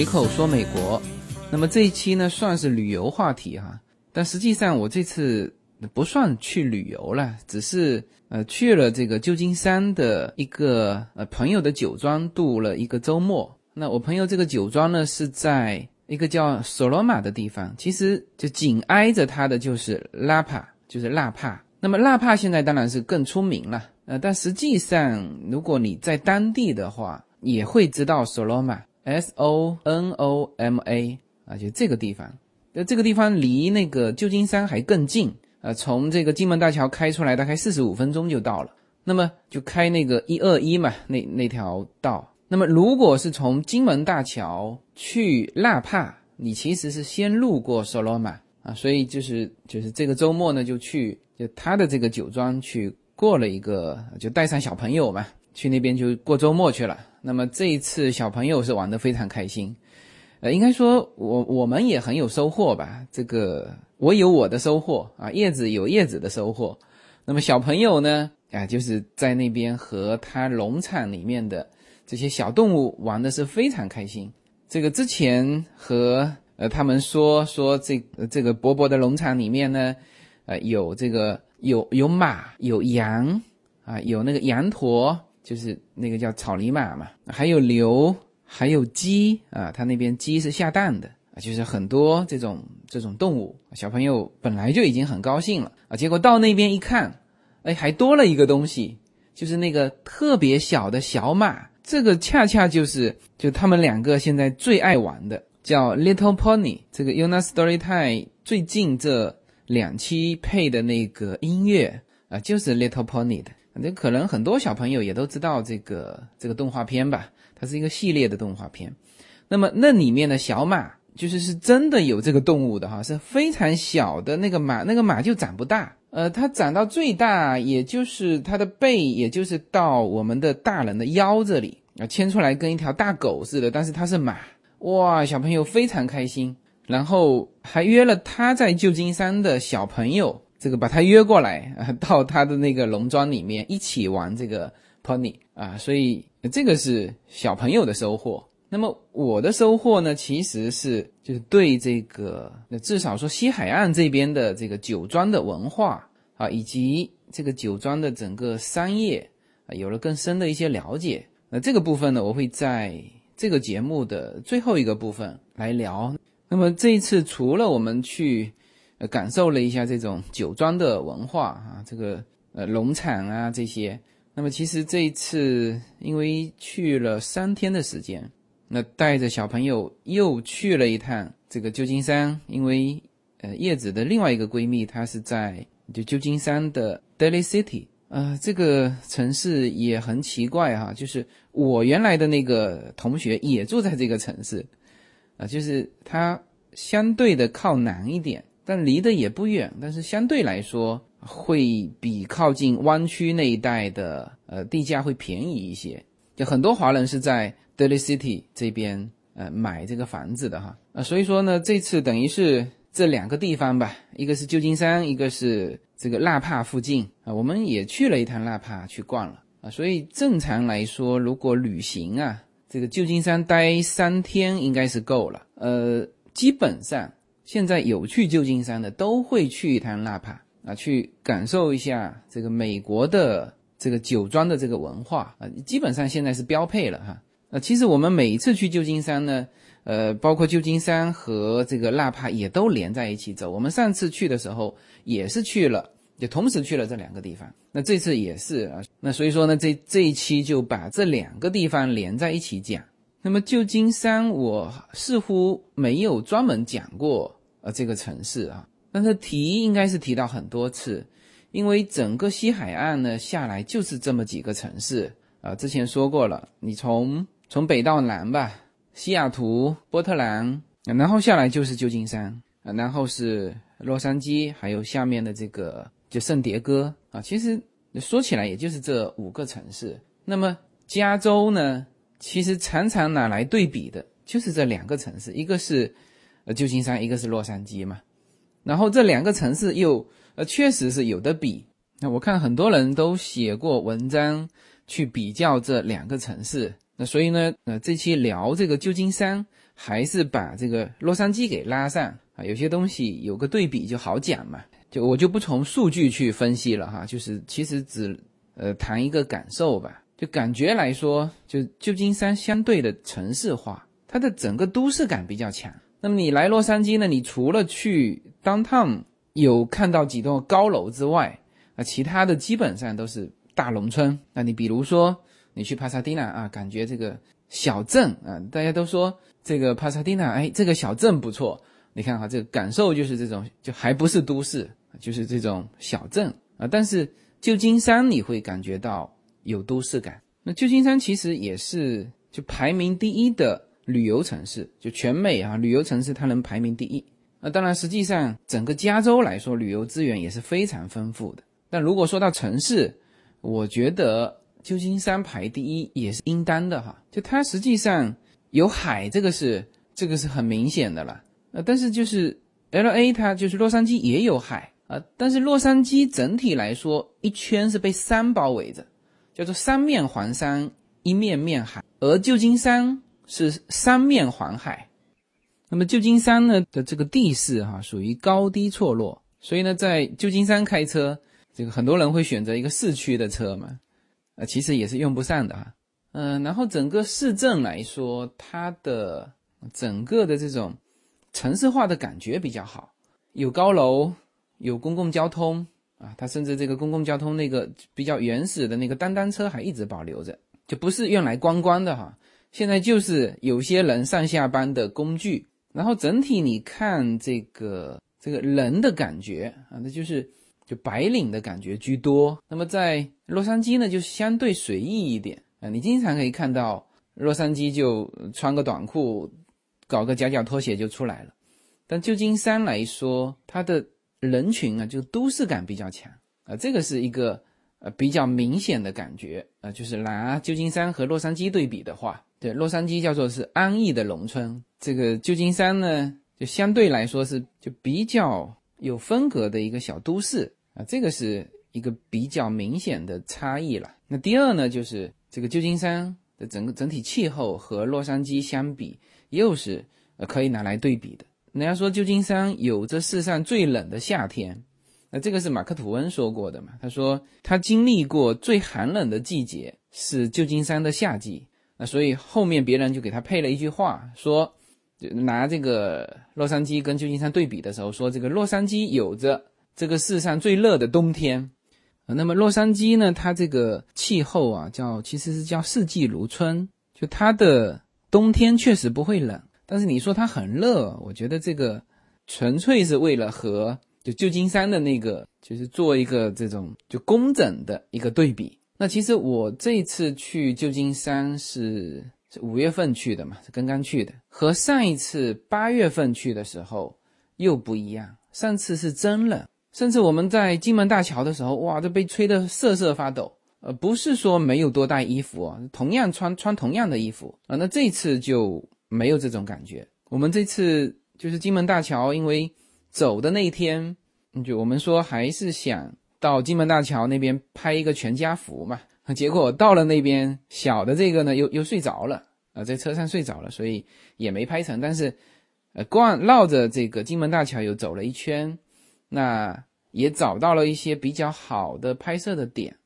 随口说美国。那么这一期呢，算是旅游话题哈，但实际上我这次不算去旅游了，只是呃去了这个旧金山的一个呃朋友的酒庄度了一个周末。那我朋友这个酒庄呢是在一个叫索罗马的地方，其实就紧挨着它的就是拉帕，就是纳帕。那么纳帕现在当然是更出名了，呃，但实际上如果你在当地的话，也会知道索罗马，S O N O M A 啊，就这个地方。那这个地方离那个旧金山还更近，呃，从这个金门大桥开出来大概四十五分钟就到了。那么就开那个一二一嘛，那那条道。那么如果是从金门大桥去纳帕，你其实是先路过索罗马啊，所以就是就是这个周末呢就去。就他的这个酒庄去过了一个，就带上小朋友嘛，去那边就过周末去了。那么这一次小朋友是玩得非常开心，呃，应该说我我们也很有收获吧。这个我有我的收获啊，叶子有叶子的收获。那么小朋友呢，啊，就是在那边和他农场里面的这些小动物玩的是非常开心。这个之前和呃他们说说这这个伯伯的农场里面呢。呃，有这个有有马有羊啊，有那个羊驼，就是那个叫草泥马嘛，还有牛，还有鸡啊，他那边鸡是下蛋的啊，就是很多这种这种动物。小朋友本来就已经很高兴了啊，结果到那边一看，哎，还多了一个东西，就是那个特别小的小马，这个恰恰就是就他们两个现在最爱玩的，叫 Little Pony。这个 Una Storytime 最近这。两期配的那个音乐啊，就是 Little Pony 的。那可能很多小朋友也都知道这个这个动画片吧？它是一个系列的动画片。那么那里面的小马，就是是真的有这个动物的哈，是非常小的那个马，那个马就长不大。呃，它长到最大，也就是它的背，也就是到我们的大人的腰这里啊，牵出来跟一条大狗似的。但是它是马，哇，小朋友非常开心。然后还约了他在旧金山的小朋友，这个把他约过来啊，到他的那个农庄里面一起玩这个 pony 啊，所以这个是小朋友的收获。那么我的收获呢，其实是就是对这个那至少说西海岸这边的这个酒庄的文化啊，以及这个酒庄的整个商业啊，有了更深的一些了解。那这个部分呢，我会在这个节目的最后一个部分来聊。那么这一次，除了我们去，呃，感受了一下这种酒庄的文化啊，这个呃农场啊这些，那么其实这一次因为去了三天的时间，那带着小朋友又去了一趟这个旧金山，因为呃叶子的另外一个闺蜜她是在就旧金山的 Daly City，呃这个城市也很奇怪哈，就是我原来的那个同学也住在这个城市。啊，就是它相对的靠南一点，但离得也不远，但是相对来说会比靠近湾区那一带的呃地价会便宜一些。就很多华人是在 Daly City 这边呃买这个房子的哈啊，所以说呢，这次等于是这两个地方吧，一个是旧金山，一个是这个纳帕附近啊，我们也去了一趟纳帕去逛了啊，所以正常来说，如果旅行啊。这个旧金山待三天应该是够了。呃，基本上现在有去旧金山的都会去一趟纳帕啊，去感受一下这个美国的这个酒庄的这个文化啊，基本上现在是标配了哈。啊，其实我们每一次去旧金山呢，呃，包括旧金山和这个纳帕也都连在一起走。我们上次去的时候也是去了。就同时去了这两个地方，那这次也是啊，那所以说呢，这这一期就把这两个地方连在一起讲。那么旧金山我似乎没有专门讲过呃这个城市啊，但是提应该是提到很多次，因为整个西海岸呢下来就是这么几个城市啊，之前说过了，你从从北到南吧，西雅图、波特兰，然后下来就是旧金山啊，然后是洛杉矶，还有下面的这个。就圣迭戈啊，其实说起来也就是这五个城市。那么加州呢，其实常常拿来对比的就是这两个城市，一个是呃旧金山，一个是洛杉矶嘛。然后这两个城市又呃确实是有的比。那我看很多人都写过文章去比较这两个城市。那所以呢，呃这期聊这个旧金山还是把这个洛杉矶给拉上啊。有些东西有个对比就好讲嘛，就我就不从数据去分析了哈，就是其实只呃谈一个感受吧。就感觉来说，就旧金山相对的城市化，它的整个都市感比较强。那么你来洛杉矶呢？你除了去 downtown 有看到几栋高楼之外，啊，其他的基本上都是大农村。那你比如说你去帕萨迪纳啊，感觉这个小镇啊，大家都说这个帕萨迪纳，哎，这个小镇不错。你看哈，这个感受就是这种，就还不是都市，就是这种小镇啊。但是旧金山你会感觉到有都市感。那旧金山其实也是就排名第一的。旅游城市就全美啊，旅游城市它能排名第一。那当然，实际上整个加州来说，旅游资源也是非常丰富的。但如果说到城市，我觉得旧金山排第一也是应当的哈。就它实际上有海，这个是这个是很明显的了。呃，但是就是 L A 它就是洛杉矶也有海啊，但是洛杉矶整体来说一圈是被山包围着，叫做三面环山，一面面海，而旧金山。是三面环海，那么旧金山呢的这个地势哈属于高低错落，所以呢在旧金山开车，这个很多人会选择一个市区的车嘛，呃其实也是用不上的哈，嗯，然后整个市政来说，它的整个的这种城市化的感觉比较好，有高楼，有公共交通啊，它甚至这个公共交通那个比较原始的那个单单车还一直保留着，就不是用来观光的哈。现在就是有些人上下班的工具，然后整体你看这个这个人的感觉啊，那就是就白领的感觉居多。那么在洛杉矶呢，就相对随意一点啊，你经常可以看到洛杉矶就穿个短裤，搞个夹脚拖鞋就出来了。但旧金山来说，它的人群啊，就都市感比较强啊，这个是一个呃比较明显的感觉啊，就是拿旧金山和洛杉矶对比的话。对，洛杉矶叫做是安逸的农村，这个旧金山呢，就相对来说是就比较有风格的一个小都市啊，这个是一个比较明显的差异了。那第二呢，就是这个旧金山的整个整体气候和洛杉矶相比，又是呃可以拿来对比的。人家说旧金山有着世上最冷的夏天，那这个是马克吐温说过的嘛？他说他经历过最寒冷的季节是旧金山的夏季。那所以后面别人就给他配了一句话，说拿这个洛杉矶跟旧金山对比的时候，说这个洛杉矶有着这个世上最热的冬天，那么洛杉矶呢，它这个气候啊，叫其实是叫四季如春，就它的冬天确实不会冷，但是你说它很热，我觉得这个纯粹是为了和就旧金山的那个就是做一个这种就工整的一个对比。那其实我这次去旧金山是是五月份去的嘛，是刚刚去的，和上一次八月份去的时候又不一样。上次是真冷，甚至我们在金门大桥的时候，哇，都被吹得瑟瑟发抖。呃，不是说没有多带衣服啊，同样穿穿同样的衣服啊。那这次就没有这种感觉。我们这次就是金门大桥，因为走的那一天，就我们说还是想。到金门大桥那边拍一个全家福嘛，结果到了那边，小的这个呢又又睡着了啊，在车上睡着了，所以也没拍成。但是，呃，逛绕着这个金门大桥又走了一圈，那也找到了一些比较好的拍摄的点，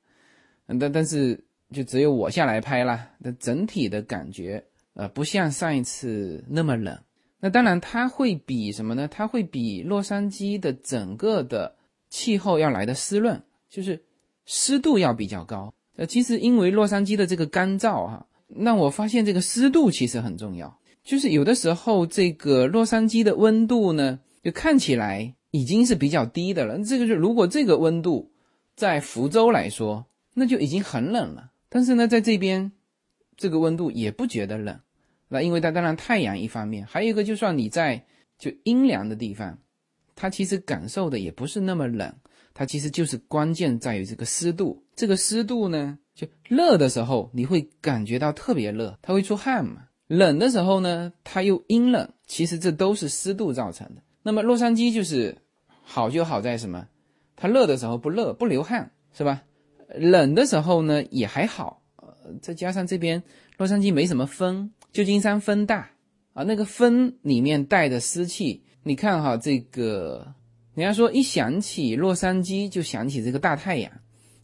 但但是就只有我下来拍了，那整体的感觉呃不像上一次那么冷。那当然它会比什么呢？它会比洛杉矶的整个的。气候要来的湿润，就是湿度要比较高。呃，其实因为洛杉矶的这个干燥哈，那我发现这个湿度其实很重要。就是有的时候这个洛杉矶的温度呢，就看起来已经是比较低的了。这个就如果这个温度在福州来说，那就已经很冷了。但是呢，在这边这个温度也不觉得冷。那因为它当然太阳一方面，还有一个就算你在就阴凉的地方。它其实感受的也不是那么冷，它其实就是关键在于这个湿度。这个湿度呢，就热的时候你会感觉到特别热，它会出汗嘛；冷的时候呢，它又阴冷。其实这都是湿度造成的。那么洛杉矶就是好就好在什么？它热的时候不热不流汗，是吧？冷的时候呢也还好，呃，再加上这边洛杉矶没什么风，旧金山风大，啊，那个风里面带的湿气，你看哈，这个人家说一想起洛杉矶就想起这个大太阳，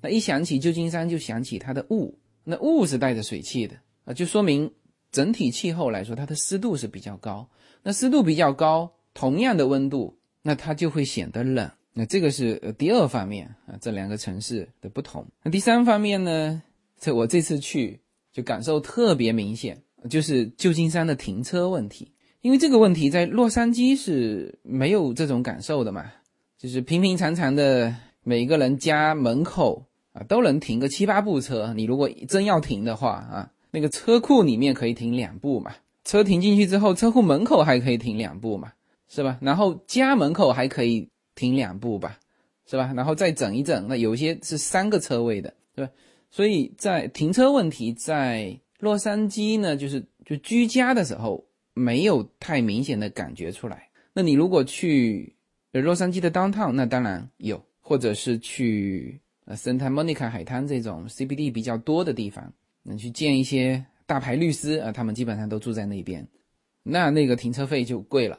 那一想起旧金山就想起它的雾，那雾是带着水汽的啊，就说明整体气候来说，它的湿度是比较高。那湿度比较高，同样的温度，那它就会显得冷。那这个是呃第二方面啊，这两个城市的不同。那第三方面呢，这我这次去就感受特别明显。就是旧金山的停车问题，因为这个问题在洛杉矶是没有这种感受的嘛，就是平平常常的每个人家门口啊都能停个七八部车，你如果真要停的话啊，那个车库里面可以停两部嘛，车停进去之后，车库门口还可以停两部嘛，是吧？然后家门口还可以停两部吧，是吧？然后再整一整，那有些是三个车位的，对吧？所以在停车问题在。洛杉矶呢，就是就居家的时候没有太明显的感觉出来。那你如果去洛杉矶的 downtown，那当然有，或者是去呃 Santa Monica 海滩这种 CBD 比较多的地方，那去见一些大牌律师啊，他们基本上都住在那边，那那个停车费就贵了。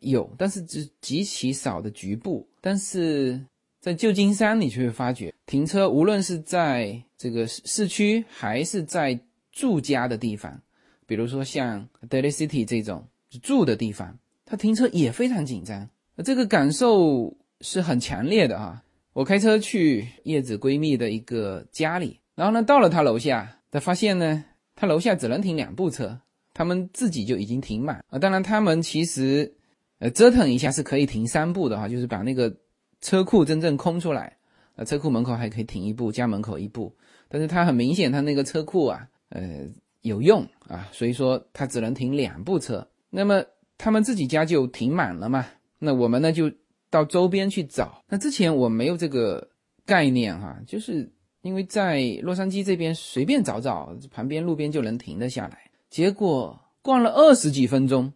有，但是只极其少的局部。但是在旧金山，你就会发觉停车，无论是在这个市市区还是在住家的地方，比如说像 Daly City 这种住的地方，它停车也非常紧张。这个感受是很强烈的啊！我开车去叶子闺蜜的一个家里，然后呢，到了她楼下，她发现呢，她楼下只能停两部车，他们自己就已经停满啊。当然，他们其实呃折腾一下是可以停三部的哈，就是把那个车库真正空出来，呃，车库门口还可以停一部，家门口一部。但是它很明显，它那个车库啊。呃，有用啊，所以说他只能停两部车。那么他们自己家就停满了嘛？那我们呢就到周边去找。那之前我没有这个概念哈，就是因为在洛杉矶这边随便找找，旁边路边就能停得下来。结果逛了二十几分钟，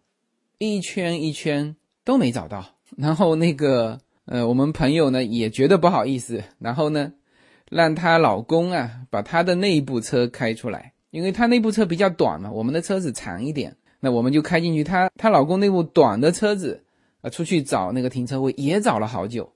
一圈一圈都没找到。然后那个呃，我们朋友呢也觉得不好意思，然后呢让她老公啊把她的那一部车开出来。因为她那部车比较短嘛，我们的车子长一点，那我们就开进去。她她老公那部短的车子，啊，出去找那个停车位也找了好久，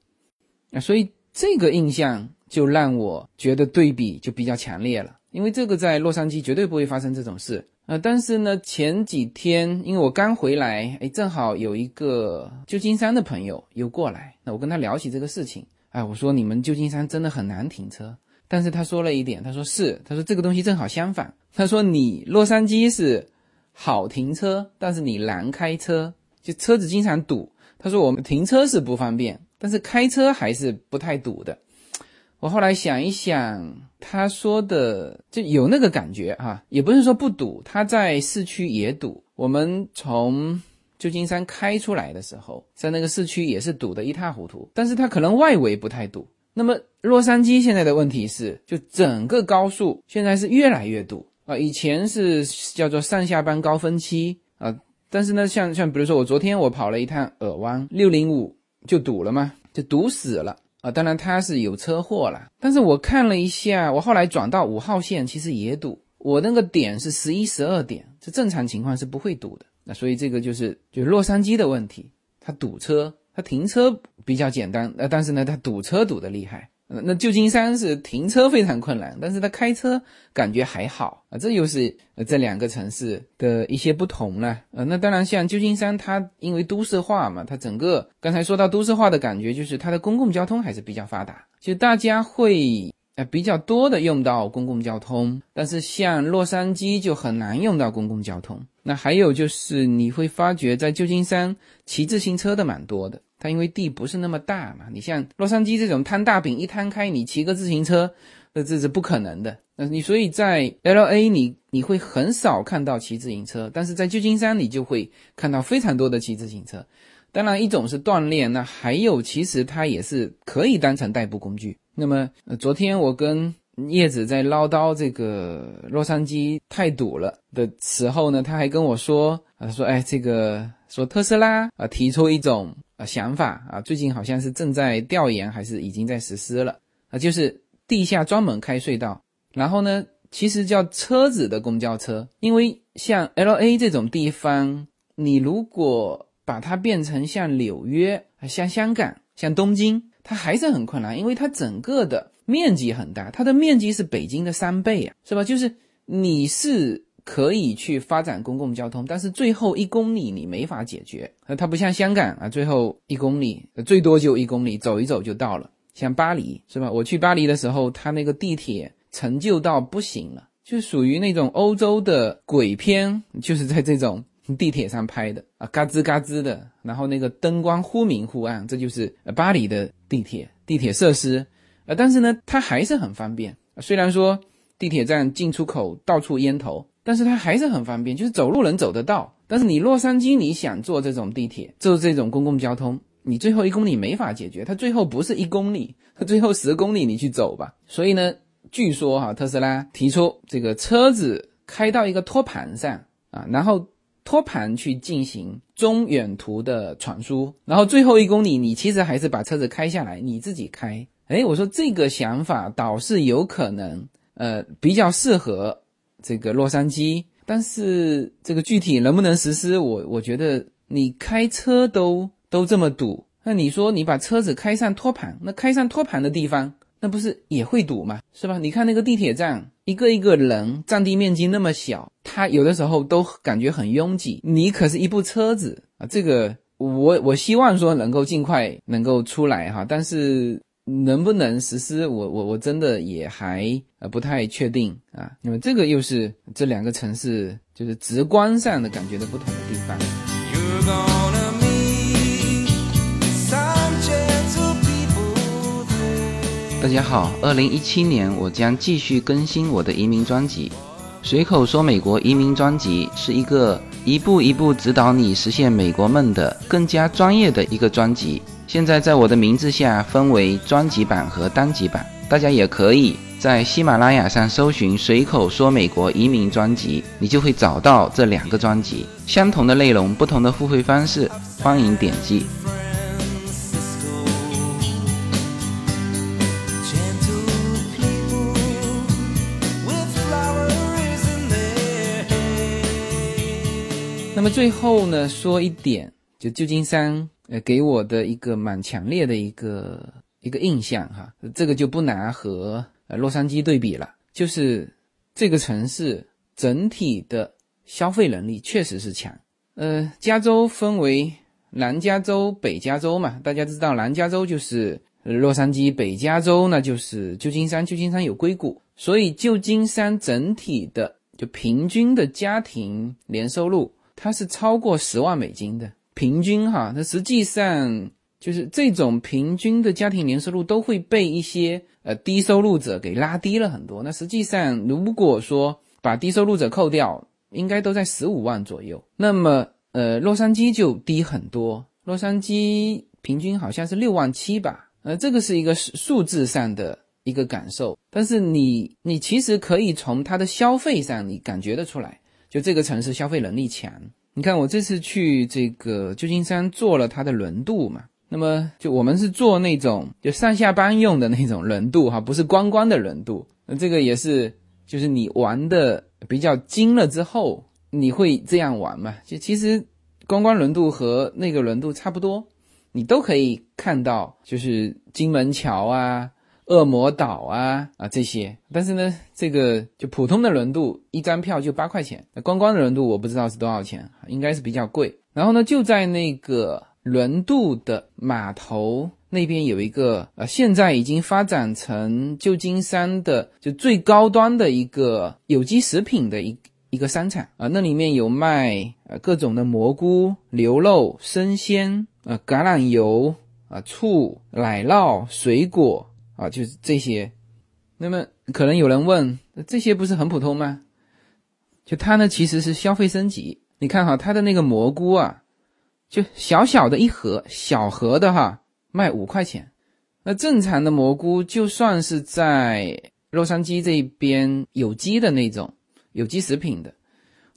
啊，所以这个印象就让我觉得对比就比较强烈了。因为这个在洛杉矶绝对不会发生这种事啊。但是呢，前几天因为我刚回来，哎，正好有一个旧金山的朋友又过来，那我跟他聊起这个事情，哎，我说你们旧金山真的很难停车。但是他说了一点，他说是，他说这个东西正好相反。他说你洛杉矶是好停车，但是你难开车，就车子经常堵。他说我们停车是不方便，但是开车还是不太堵的。我后来想一想，他说的就有那个感觉哈，也不是说不堵，他在市区也堵。我们从旧金山开出来的时候，在那个市区也是堵得一塌糊涂，但是他可能外围不太堵。那么洛杉矶现在的问题是，就整个高速现在是越来越堵啊！以前是叫做上下班高峰期啊，但是呢，像像比如说我昨天我跑了一趟尔湾六零五就堵了嘛，就堵死了啊！当然它是有车祸了，但是我看了一下，我后来转到五号线其实也堵，我那个点是十一十二点，这正常情况是不会堵的。那所以这个就是就洛杉矶的问题，它堵车。它停车比较简单，呃，但是呢，它堵车堵得厉害。那旧金山是停车非常困难，但是它开车感觉还好啊。这又是这两个城市的一些不同了。呃，那当然，像旧金山，它因为都市化嘛，它整个刚才说到都市化的感觉，就是它的公共交通还是比较发达，就大家会呃比较多的用到公共交通。但是像洛杉矶就很难用到公共交通。那还有就是你会发觉在旧金山骑自行车的蛮多的。它因为地不是那么大嘛，你像洛杉矶这种摊大饼一摊开，你骑个自行车，那这是不可能的。那你所以在 L A 你你会很少看到骑自行车，但是在旧金山你就会看到非常多的骑自行车。当然一种是锻炼，那还有其实它也是可以当成代步工具。那么呃昨天我跟叶子在唠叨这个洛杉矶太堵了的时候呢，他还跟我说，他说哎这个说特斯拉啊提出一种。啊，想法啊，最近好像是正在调研，还是已经在实施了啊？就是地下专门开隧道，然后呢，其实叫车子的公交车，因为像 L A 这种地方，你如果把它变成像纽约、像香港、像东京，它还是很困难，因为它整个的面积很大，它的面积是北京的三倍啊，是吧？就是你是可以去发展公共交通，但是最后一公里你没法解决。呃，它不像香港啊，最后一公里最多就一公里，走一走就到了。像巴黎是吧？我去巴黎的时候，它那个地铁陈旧到不行了，就属于那种欧洲的鬼片，就是在这种地铁上拍的啊，嘎吱嘎吱的，然后那个灯光忽明忽暗，这就是巴黎的地铁地铁设施呃。但是呢，它还是很方便。虽然说地铁站进出口到处烟头，但是它还是很方便，就是走路能走得到。但是你洛杉矶，你想坐这种地铁，坐这种公共交通。你最后一公里没法解决，它最后不是一公里，它最后十公里你去走吧。所以呢，据说哈，特斯拉提出这个车子开到一个托盘上啊，然后托盘去进行中远途的传输，然后最后一公里你其实还是把车子开下来，你自己开。哎，我说这个想法倒是有可能，呃，比较适合这个洛杉矶，但是这个具体能不能实施，我我觉得你开车都。都这么堵，那你说你把车子开上托盘，那开上托盘的地方，那不是也会堵吗？是吧？你看那个地铁站，一个一个人，占地面积那么小，它有的时候都感觉很拥挤。你可是一部车子啊，这个我我希望说能够尽快能够出来哈，但是能不能实施，我我我真的也还呃不太确定啊。那么这个又是这两个城市就是直观上的感觉的不同的地方。大家好，二零一七年我将继续更新我的移民专辑。随口说美国移民专辑是一个一步一步指导你实现美国梦的更加专业的一个专辑。现在在我的名字下分为专辑版和单集版，大家也可以在喜马拉雅上搜寻“随口说美国移民专辑”，你就会找到这两个专辑。相同的内容，不同的付费方式，欢迎点击。那么最后呢，说一点，就旧金山，呃，给我的一个蛮强烈的一个一个印象哈，这个就不拿和呃洛杉矶对比了，就是这个城市整体的消费能力确实是强。呃，加州分为南加州、北加州嘛，大家知道南加州就是洛杉矶，北加州那就是旧金山，旧金山有硅谷，所以旧金山整体的就平均的家庭年收入。它是超过十万美金的平均哈，那实际上就是这种平均的家庭年收入都会被一些呃低收入者给拉低了很多。那实际上如果说把低收入者扣掉，应该都在十五万左右。那么呃，洛杉矶就低很多，洛杉矶平均好像是六万七吧。呃，这个是一个数字上的一个感受，但是你你其实可以从它的消费上你感觉得出来。就这个城市消费能力强，你看我这次去这个旧金山坐了它的轮渡嘛，那么就我们是坐那种就上下班用的那种轮渡哈，不是观光的轮渡。那这个也是，就是你玩的比较精了之后，你会这样玩嘛？就其实观光轮渡和那个轮渡差不多，你都可以看到，就是金门桥啊。恶魔岛啊啊这些，但是呢，这个就普通的轮渡一张票就八块钱，那观光的轮渡我不知道是多少钱，应该是比较贵。然后呢，就在那个轮渡的码头那边有一个呃，现在已经发展成旧金山的就最高端的一个有机食品的一一个商场啊，那里面有卖呃各种的蘑菇、牛肉、生鲜呃橄榄油啊、醋、奶酪、水果。啊，就是这些。那么可能有人问，这些不是很普通吗？就它呢，其实是消费升级。你看哈，它的那个蘑菇啊，就小小的一盒，小盒的哈，卖五块钱。那正常的蘑菇，就算是在洛杉矶这边有机的那种有机食品的，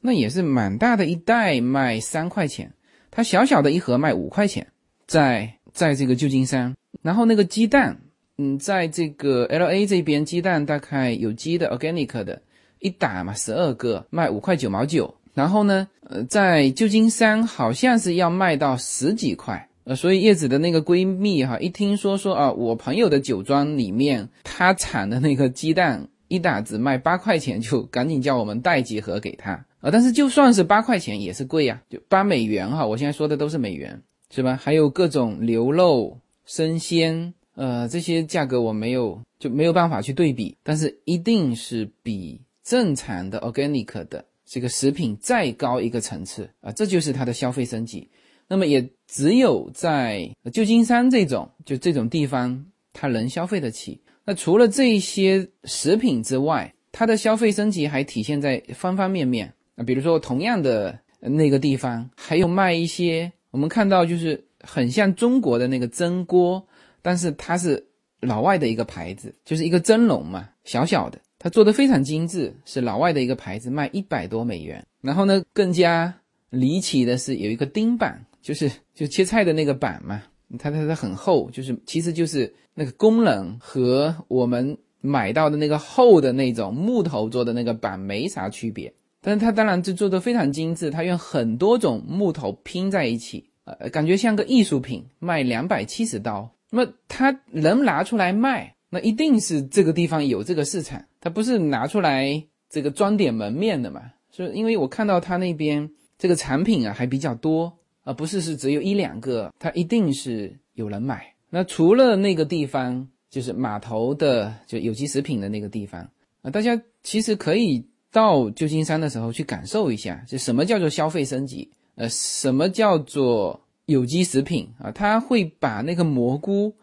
那也是蛮大的一袋，卖三块钱。它小小的一盒卖五块钱，在在这个旧金山，然后那个鸡蛋。嗯，在这个 L A 这边，鸡蛋大概有机的 organic 的，一打嘛十二个，卖五块九毛九。然后呢，呃，在旧金山好像是要卖到十几块，呃，所以叶子的那个闺蜜哈，一听说说啊，我朋友的酒庄里面他产的那个鸡蛋一打只卖八块钱，就赶紧叫我们带几盒给他啊。但是就算是八块钱也是贵呀，就八美元哈，我现在说的都是美元，是吧？还有各种牛肉、生鲜。呃，这些价格我没有就没有办法去对比，但是一定是比正常的 organic 的这个食品再高一个层次啊，这就是它的消费升级。那么也只有在旧金山这种就这种地方，它能消费得起。那除了这些食品之外，它的消费升级还体现在方方面面啊，比如说同样的那个地方还有卖一些我们看到就是很像中国的那个蒸锅。但是它是老外的一个牌子，就是一个蒸笼嘛，小小的，它做的非常精致，是老外的一个牌子，卖一百多美元。然后呢，更加离奇的是有一个钉板，就是就切菜的那个板嘛，它它它很厚，就是其实就是那个功能和我们买到的那个厚的那种木头做的那个板没啥区别。但是它当然就做的非常精致，它用很多种木头拼在一起，呃，感觉像个艺术品，卖两百七十刀。那么他能拿出来卖，那一定是这个地方有这个市场，他不是拿出来这个装点门面的嘛？是因为我看到他那边这个产品啊还比较多，而不是是只有一两个，他一定是有人买。那除了那个地方，就是码头的就有机食品的那个地方啊，大家其实可以到旧金山的时候去感受一下，就什么叫做消费升级，呃，什么叫做。有机食品啊，他会把那个蘑菇，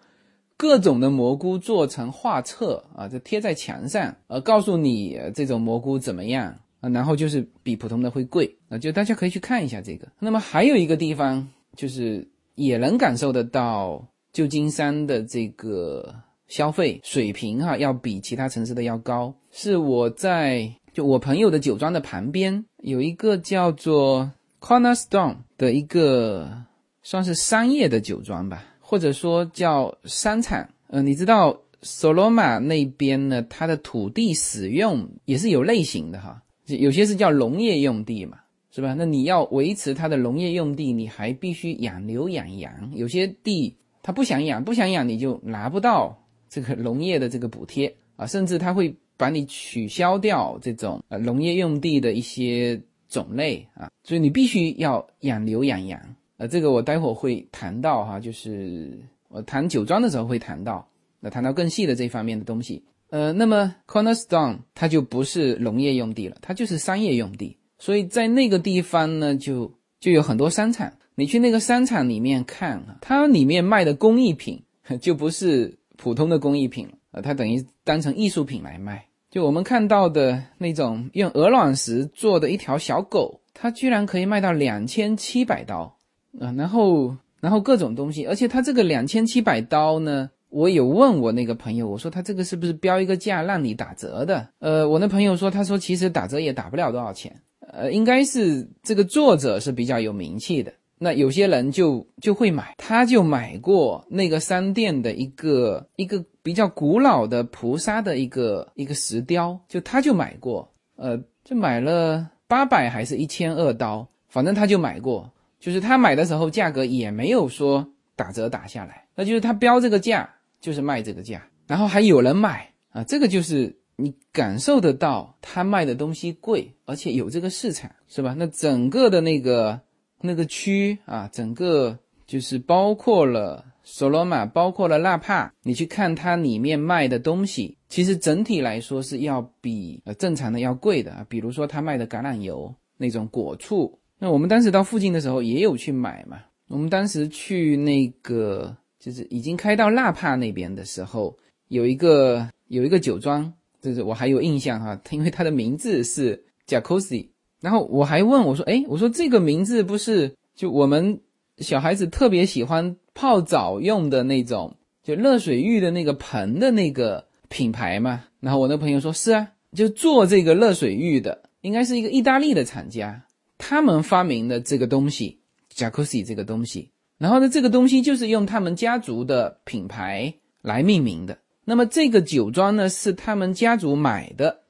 各种的蘑菇做成画册啊，就贴在墙上，呃，告诉你这种蘑菇怎么样啊，然后就是比普通的会贵啊，就大家可以去看一下这个。那么还有一个地方，就是也能感受得到旧金山的这个消费水平哈，要比其他城市的要高。是我在就我朋友的酒庄的旁边有一个叫做 Cornerstone 的一个。算是商业的酒庄吧，或者说叫商场。呃，你知道索罗马那边呢，它的土地使用也是有类型的哈，有些是叫农业用地嘛，是吧？那你要维持它的农业用地，你还必须养牛养羊。有些地他不想养，不想养你就拿不到这个农业的这个补贴啊，甚至他会把你取消掉这种呃农业用地的一些种类啊，所以你必须要养牛养羊。呃，这个我待会会谈到哈，就是我谈酒庄的时候会谈到，那谈到更细的这方面的东西。呃，那么 Cornerstone 它就不是农业用地了，它就是商业用地，所以在那个地方呢，就就有很多商场。你去那个商场里面看，它里面卖的工艺品 就不是普通的工艺品了，呃，它等于当成艺术品来卖。就我们看到的那种用鹅卵石做的一条小狗，它居然可以卖到两千七百刀。啊，然后，然后各种东西，而且他这个两千七百刀呢，我有问我那个朋友，我说他这个是不是标一个价让你打折的？呃，我那朋友说，他说其实打折也打不了多少钱，呃，应该是这个作者是比较有名气的，那有些人就就会买，他就买过那个商店的一个一个比较古老的菩萨的一个一个石雕，就他就买过，呃，就买了八百还是一千二刀，反正他就买过。就是他买的时候价格也没有说打折打下来，那就是他标这个价就是卖这个价，然后还有人买啊，这个就是你感受得到他卖的东西贵，而且有这个市场，是吧？那整个的那个那个区啊，整个就是包括了索罗马，包括了纳帕，你去看它里面卖的东西，其实整体来说是要比呃正常的要贵的啊，比如说他卖的橄榄油那种果醋。那我们当时到附近的时候也有去买嘛。我们当时去那个就是已经开到纳帕那边的时候，有一个有一个酒庄，就是我还有印象哈，因为它的名字是 Jacuzzi。然后我还问我说：“哎，我说这个名字不是就我们小孩子特别喜欢泡澡用的那种，就热水浴的那个盆的那个品牌吗？”然后我那朋友说：“是啊，就做这个热水浴的，应该是一个意大利的厂家。”他们发明的这个东西，Jacuzzi 这个东西，然后呢，这个东西就是用他们家族的品牌来命名的。那么这个酒庄呢是他们家族买的，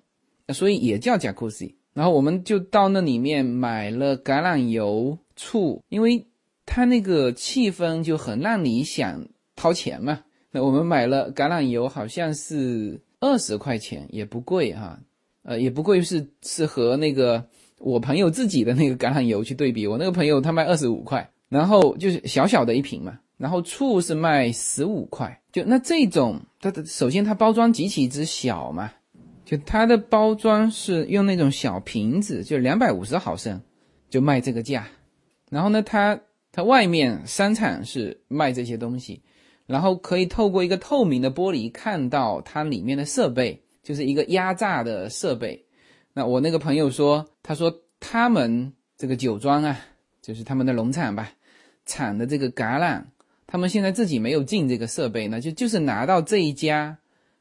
所以也叫 Jacuzzi。然后我们就到那里面买了橄榄油、醋，因为它那个气氛就很让你想掏钱嘛。那我们买了橄榄油，好像是二十块钱，也不贵哈，呃，也不贵，是是和那个我朋友自己的那个橄榄油去对比，我那个朋友他卖二十五块，然后就是小小的一瓶嘛，然后醋是卖十五块，就那这种，它的首先它包装极其之小嘛。就它的包装是用那种小瓶子，就两百五十毫升，就卖这个价。然后呢，它它外面商场是卖这些东西，然后可以透过一个透明的玻璃看到它里面的设备，就是一个压榨的设备。那我那个朋友说，他说他们这个酒庄啊，就是他们的农场吧，产的这个橄榄，他们现在自己没有进这个设备呢，就就是拿到这一家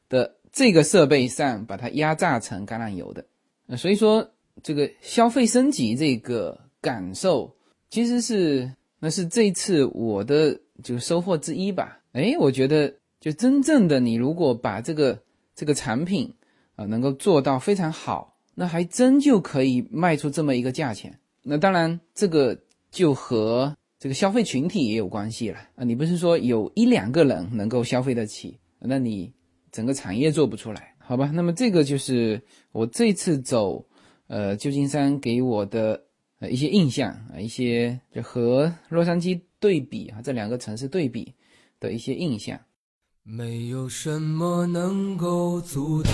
的。这个设备上把它压榨成橄榄油的，呃，所以说这个消费升级这个感受，其实是那是这次我的就收获之一吧。哎，我觉得就真正的你如果把这个这个产品啊能够做到非常好，那还真就可以卖出这么一个价钱。那当然这个就和这个消费群体也有关系了啊，你不是说有一两个人能够消费得起，那你。整个产业做不出来，好吧？那么这个就是我这次走，呃，旧金山给我的呃一些印象啊，一些就和洛杉矶对比啊，这两个城市对比的一些印象。没有什么能够阻挡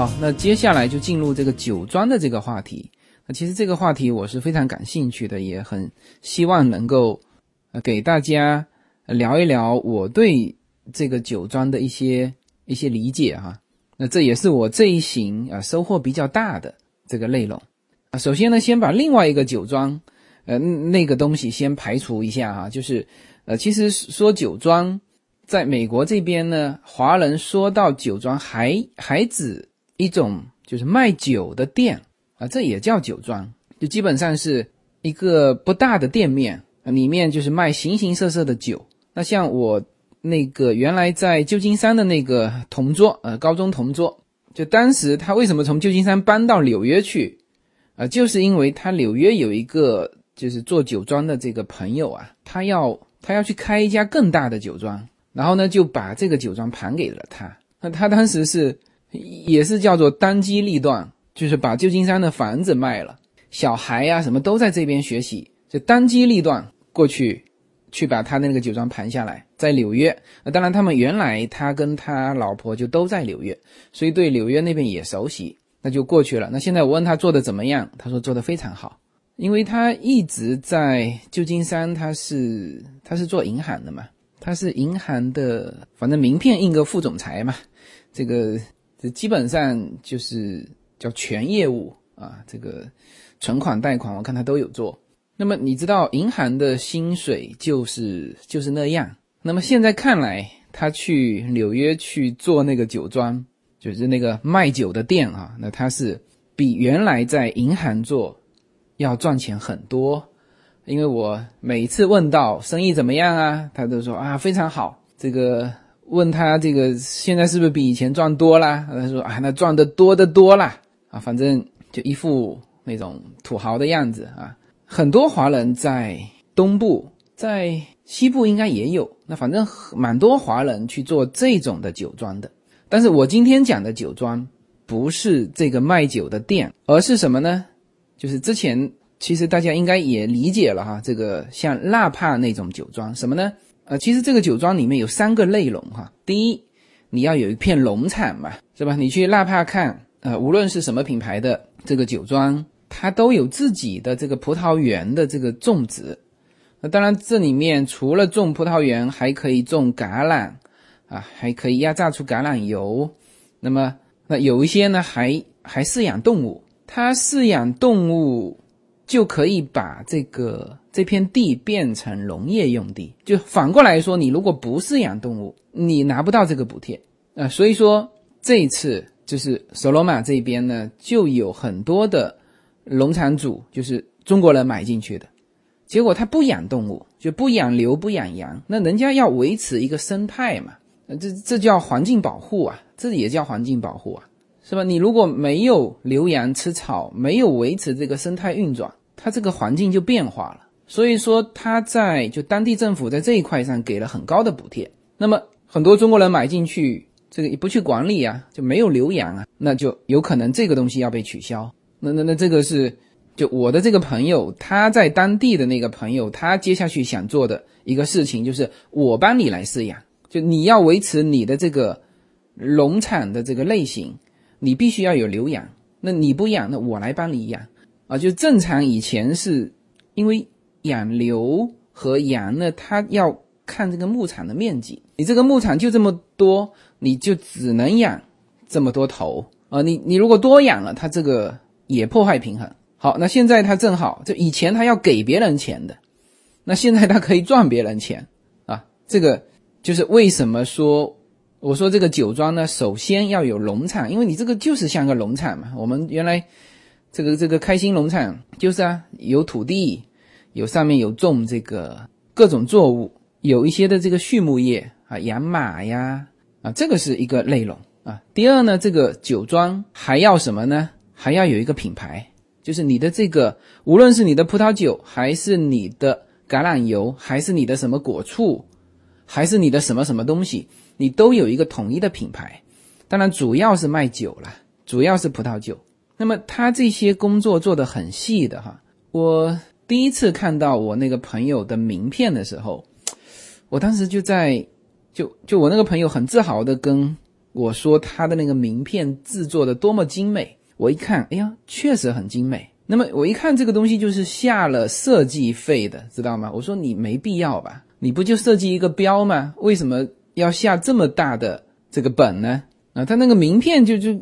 好，那接下来就进入这个酒庄的这个话题。那其实这个话题我是非常感兴趣的，也很希望能够，呃，给大家聊一聊我对这个酒庄的一些一些理解哈。那这也是我这一行啊收获比较大的这个内容啊。首先呢，先把另外一个酒庄，呃，那个东西先排除一下哈。就是，呃，其实说酒庄，在美国这边呢，华人说到酒庄还还指一种就是卖酒的店。啊，这也叫酒庄，就基本上是一个不大的店面，里面就是卖形形色色的酒。那像我那个原来在旧金山的那个同桌，呃，高中同桌，就当时他为什么从旧金山搬到纽约去，啊，就是因为他纽约有一个就是做酒庄的这个朋友啊，他要他要去开一家更大的酒庄，然后呢就把这个酒庄盘给了他。那他当时是也是叫做当机立断。就是把旧金山的房子卖了，小孩呀什么都在这边学习，就当机立断过去，去把他的那个酒庄盘下来，在纽约。那当然，他们原来他跟他老婆就都在纽约，所以对纽约那边也熟悉，那就过去了。那现在我问他做的怎么样，他说做的非常好，因为他一直在旧金山，他是他是做银行的嘛，他是银行的，反正名片印个副总裁嘛，这个这基本上就是。叫全业务啊，这个存款、贷款，我看他都有做。那么你知道银行的薪水就是就是那样。那么现在看来，他去纽约去做那个酒庄，就是那个卖酒的店啊，那他是比原来在银行做要赚钱很多。因为我每次问到生意怎么样啊，他都说啊非常好。这个问他这个现在是不是比以前赚多啦？他说啊那赚的多的多啦。啊，反正就一副那种土豪的样子啊！很多华人在东部，在西部应该也有。那反正蛮多华人去做这种的酒庄的。但是我今天讲的酒庄不是这个卖酒的店，而是什么呢？就是之前其实大家应该也理解了哈，这个像纳帕那种酒庄什么呢？呃，其实这个酒庄里面有三个内容哈。第一，你要有一片农场嘛，是吧？你去纳帕看，呃，无论是什么品牌的这个酒庄，它都有自己的这个葡萄园的这个种植。那当然，这里面除了种葡萄园，还可以种橄榄，啊，还可以压榨出橄榄油。那么，那有一些呢，还还饲养动物。它饲养动物，就可以把这个这片地变成农业用地。就反过来说，你如果不饲养动物，你拿不到这个补贴。啊，所以说这一次就是索罗马这边呢，就有很多的农场主，就是中国人买进去的。结果他不养动物，就不养牛，不养羊。那人家要维持一个生态嘛，这这叫环境保护啊，这也叫环境保护啊，是吧？你如果没有牛羊吃草，没有维持这个生态运转，它这个环境就变化了。所以说他在就当地政府在这一块上给了很高的补贴。那么很多中国人买进去，这个不去管理啊，就没有留养啊，那就有可能这个东西要被取消。那那那这个是。就我的这个朋友，他在当地的那个朋友，他接下去想做的一个事情就是我帮你来饲养。就你要维持你的这个农场的这个类型，你必须要有留养。那你不养，那我来帮你养啊。就正常以前是因为养牛和羊呢，它要看这个牧场的面积，你这个牧场就这么多，你就只能养这么多头啊。你你如果多养了，它这个也破坏平衡。好，那现在它正好，就以前它要给别人钱的，那现在它可以赚别人钱啊。这个就是为什么说我说这个酒庄呢，首先要有农场，因为你这个就是像个农场嘛。我们原来这个这个开心农场就是啊，有土地，有上面有种这个各种作物，有一些的这个畜牧业啊，养马呀啊，这个是一个内容啊。第二呢，这个酒庄还要什么呢？还要有一个品牌。就是你的这个，无论是你的葡萄酒，还是你的橄榄油，还是你的什么果醋，还是你的什么什么东西，你都有一个统一的品牌。当然，主要是卖酒了，主要是葡萄酒。那么他这些工作做得很细的哈。我第一次看到我那个朋友的名片的时候，我当时就在，就就我那个朋友很自豪的跟我说，他的那个名片制作的多么精美。我一看，哎呀，确实很精美。那么我一看这个东西就是下了设计费的，知道吗？我说你没必要吧？你不就设计一个标吗？为什么要下这么大的这个本呢？啊，他那个名片就就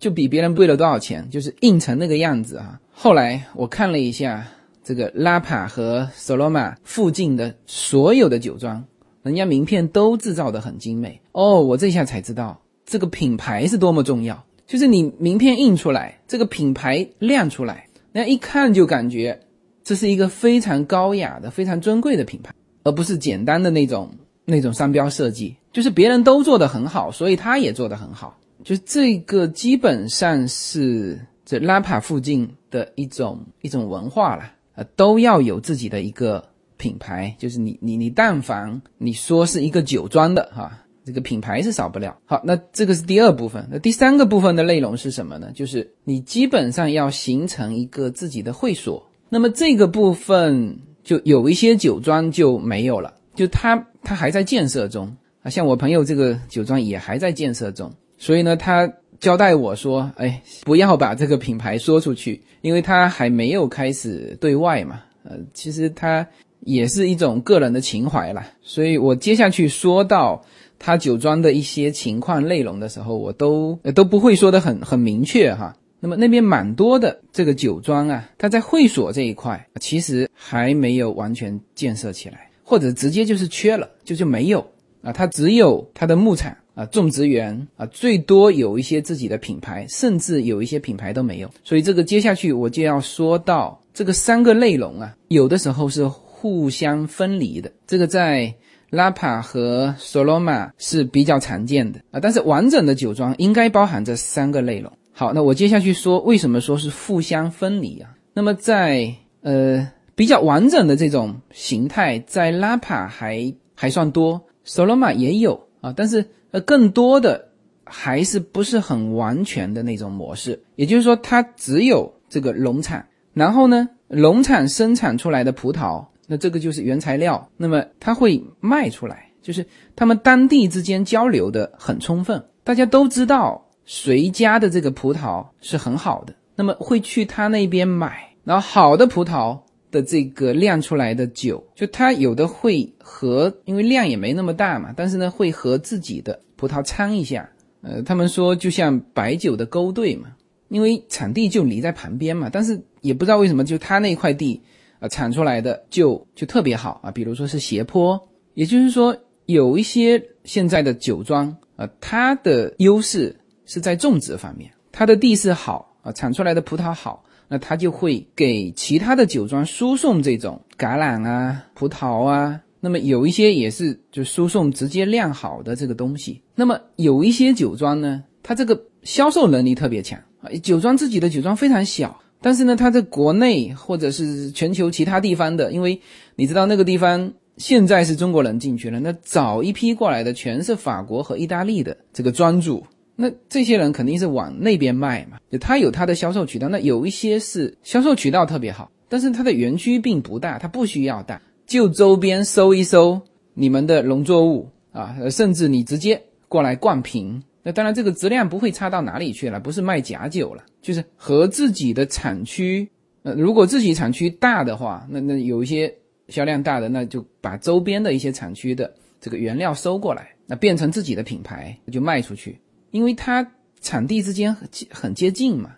就比别人贵了多少钱？就是印成那个样子啊。后来我看了一下这个拉帕和索罗马附近的所有的酒庄，人家名片都制造的很精美哦。我这下才知道这个品牌是多么重要。就是你名片印出来，这个品牌亮出来，那一看就感觉这是一个非常高雅的、非常尊贵的品牌，而不是简单的那种那种商标设计。就是别人都做得很好，所以他也做得很好。就这个基本上是这拉帕附近的一种一种文化了，啊，都要有自己的一个品牌。就是你你你，但凡你说是一个酒庄的哈。这个品牌是少不了。好，那这个是第二部分。那第三个部分的内容是什么呢？就是你基本上要形成一个自己的会所。那么这个部分就有一些酒庄就没有了，就他他还在建设中啊。像我朋友这个酒庄也还在建设中，所以呢，他交代我说，哎，不要把这个品牌说出去，因为他还没有开始对外嘛。呃，其实他也是一种个人的情怀啦。所以我接下去说到。他酒庄的一些情况内容的时候，我都都不会说的很很明确哈。那么那边蛮多的这个酒庄啊，它在会所这一块其实还没有完全建设起来，或者直接就是缺了，就就没有啊。它只有它的牧场啊、种植园啊，最多有一些自己的品牌，甚至有一些品牌都没有。所以这个接下去我就要说到这个三个内容啊，有的时候是互相分离的。这个在。拉帕和索罗马是比较常见的啊，但是完整的酒庄应该包含这三个内容。好，那我接下去说为什么说是互相分离啊？那么在呃比较完整的这种形态，在拉帕还还算多，Soloma 也有啊，但是呃，更多的还是不是很完全的那种模式。也就是说，它只有这个农产，然后呢，农产生产出来的葡萄，那这个就是原材料，那么它会卖出来，就是他们当地之间交流的很充分，大家都知道谁家的这个葡萄是很好的。那么会去他那边买，然后好的葡萄的这个酿出来的酒，就它有的会和，因为量也没那么大嘛，但是呢会和自己的葡萄掺一下，呃，他们说就像白酒的勾兑嘛，因为产地就离在旁边嘛，但是也不知道为什么就他那块地，呃，产出来的就就特别好啊，比如说是斜坡，也就是说有一些现在的酒庄啊，它的优势是在种植方面，它的地势好。啊，产出来的葡萄好，那他就会给其他的酒庄输送这种橄榄啊、葡萄啊。那么有一些也是就输送直接酿好的这个东西。那么有一些酒庄呢，它这个销售能力特别强啊。酒庄自己的酒庄非常小，但是呢，它在国内或者是全球其他地方的，因为你知道那个地方现在是中国人进去了，那早一批过来的全是法国和意大利的这个庄主。那这些人肯定是往那边卖嘛，就他有他的销售渠道。那有一些是销售渠道特别好，但是它的园区并不大，它不需要大，就周边收一收你们的农作物啊，甚至你直接过来灌瓶。那当然这个质量不会差到哪里去了，不是卖假酒了，就是和自己的产区。呃，如果自己产区大的话，那那有一些销量大的，那就把周边的一些产区的这个原料收过来，那变成自己的品牌，就卖出去。因为它产地之间很很接近嘛，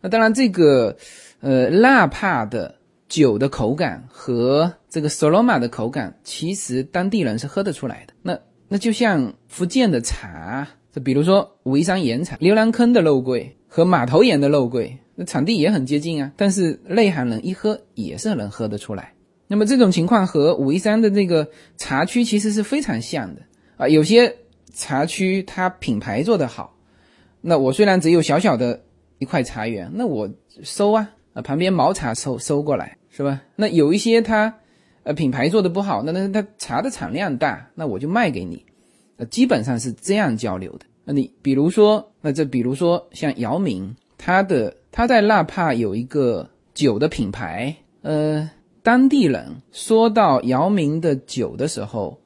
那当然这个呃纳帕的酒的口感和这个 Soloma 的口感，其实当地人是喝得出来的。那那就像福建的茶，就比如说武夷山岩茶、牛栏坑的肉桂和马头岩的肉桂，那产地也很接近啊，但是内行人一喝也是能喝得出来。那么这种情况和武夷山的这个茶区其实是非常像的啊，有些。茶区它品牌做得好，那我虽然只有小小的一块茶园，那我收啊啊，旁边毛茶收收过来是吧？那有一些它呃品牌做的不好，那那它茶的产量大，那我就卖给你，呃基本上是这样交流的。那你比如说，那这比如说像姚明，他的他在纳帕有一个酒的品牌，呃，当地人说到姚明的酒的时候。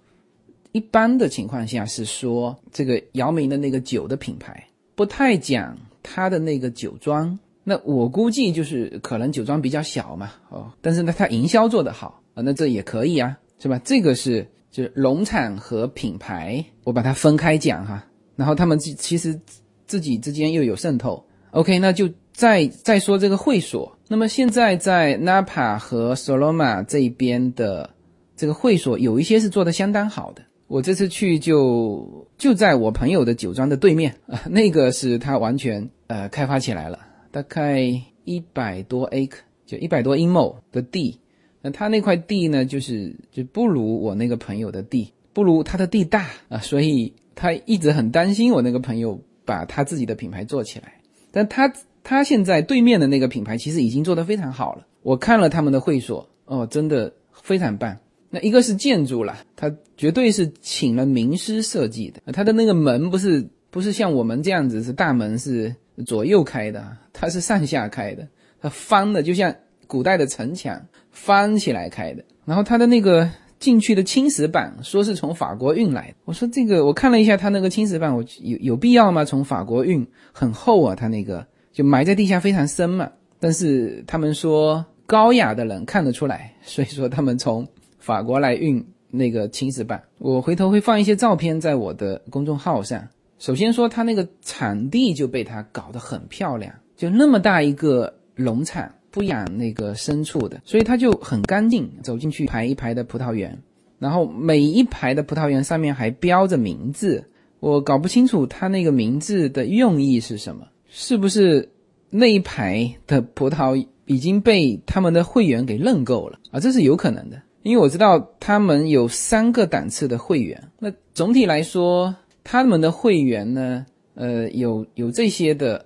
一般的情况下是说，这个姚明的那个酒的品牌不太讲他的那个酒庄。那我估计就是可能酒庄比较小嘛，哦，但是呢，他营销做得好啊，那这也可以啊，是吧？这个是就是农产和品牌，我把它分开讲哈。然后他们其实自己之间又有渗透。OK，那就再再说这个会所。那么现在在 Napa 和 Soloma 这边的这个会所，有一些是做的相当好的。我这次去就就在我朋友的酒庄的对面啊，那个是他完全呃开发起来了，大概一百多 acre，就一百多英亩的地。那他那块地呢，就是就不如我那个朋友的地，不如他的地大啊，所以他一直很担心我那个朋友把他自己的品牌做起来。但他他现在对面的那个品牌其实已经做得非常好了，我看了他们的会所哦，真的非常棒。那一个是建筑了，它绝对是请了名师设计的。它的那个门不是不是像我们这样子是大门是左右开的，它是上下开的，它翻的就像古代的城墙翻起来开的。然后它的那个进去的青石板说是从法国运来的。我说这个我看了一下，它那个青石板，我有有必要吗？从法国运很厚啊，它那个就埋在地下非常深嘛。但是他们说高雅的人看得出来，所以说他们从。法国来运那个青石板，我回头会放一些照片在我的公众号上。首先说，它那个产地就被它搞得很漂亮，就那么大一个农场，不养那个牲畜的，所以它就很干净。走进去，排一排的葡萄园，然后每一排的葡萄园上面还标着名字，我搞不清楚它那个名字的用意是什么，是不是那一排的葡萄已经被他们的会员给认购了啊？这是有可能的。因为我知道他们有三个档次的会员，那总体来说，他们的会员呢，呃，有有这些的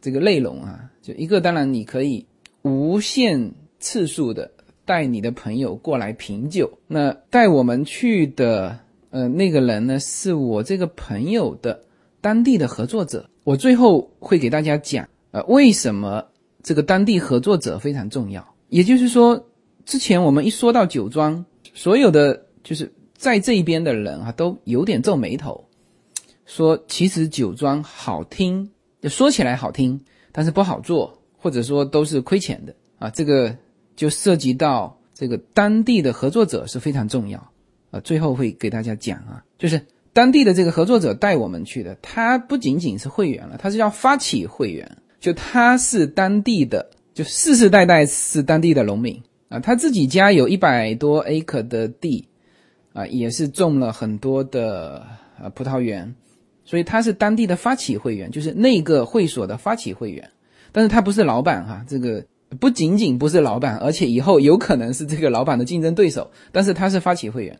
这个内容啊，就一个，当然你可以无限次数的带你的朋友过来品酒。那带我们去的呃那个人呢，是我这个朋友的当地的合作者。我最后会给大家讲，呃，为什么这个当地合作者非常重要。也就是说，之前我们一说到酒庄，所有的就是在这一边的人啊，都有点皱眉头，说其实酒庄好听，就说起来好听，但是不好做，或者说都是亏钱的啊。这个就涉及到这个当地的合作者是非常重要啊。最后会给大家讲啊，就是当地的这个合作者带我们去的，他不仅仅是会员了，他是要发起会员，就他是当地的。就世世代代是当地的农民啊，他自己家有一百多 acre 的地，啊，也是种了很多的呃葡萄园，所以他是当地的发起会员，就是那个会所的发起会员，但是他不是老板哈，这个不仅仅不是老板，而且以后有可能是这个老板的竞争对手，但是他是发起会员，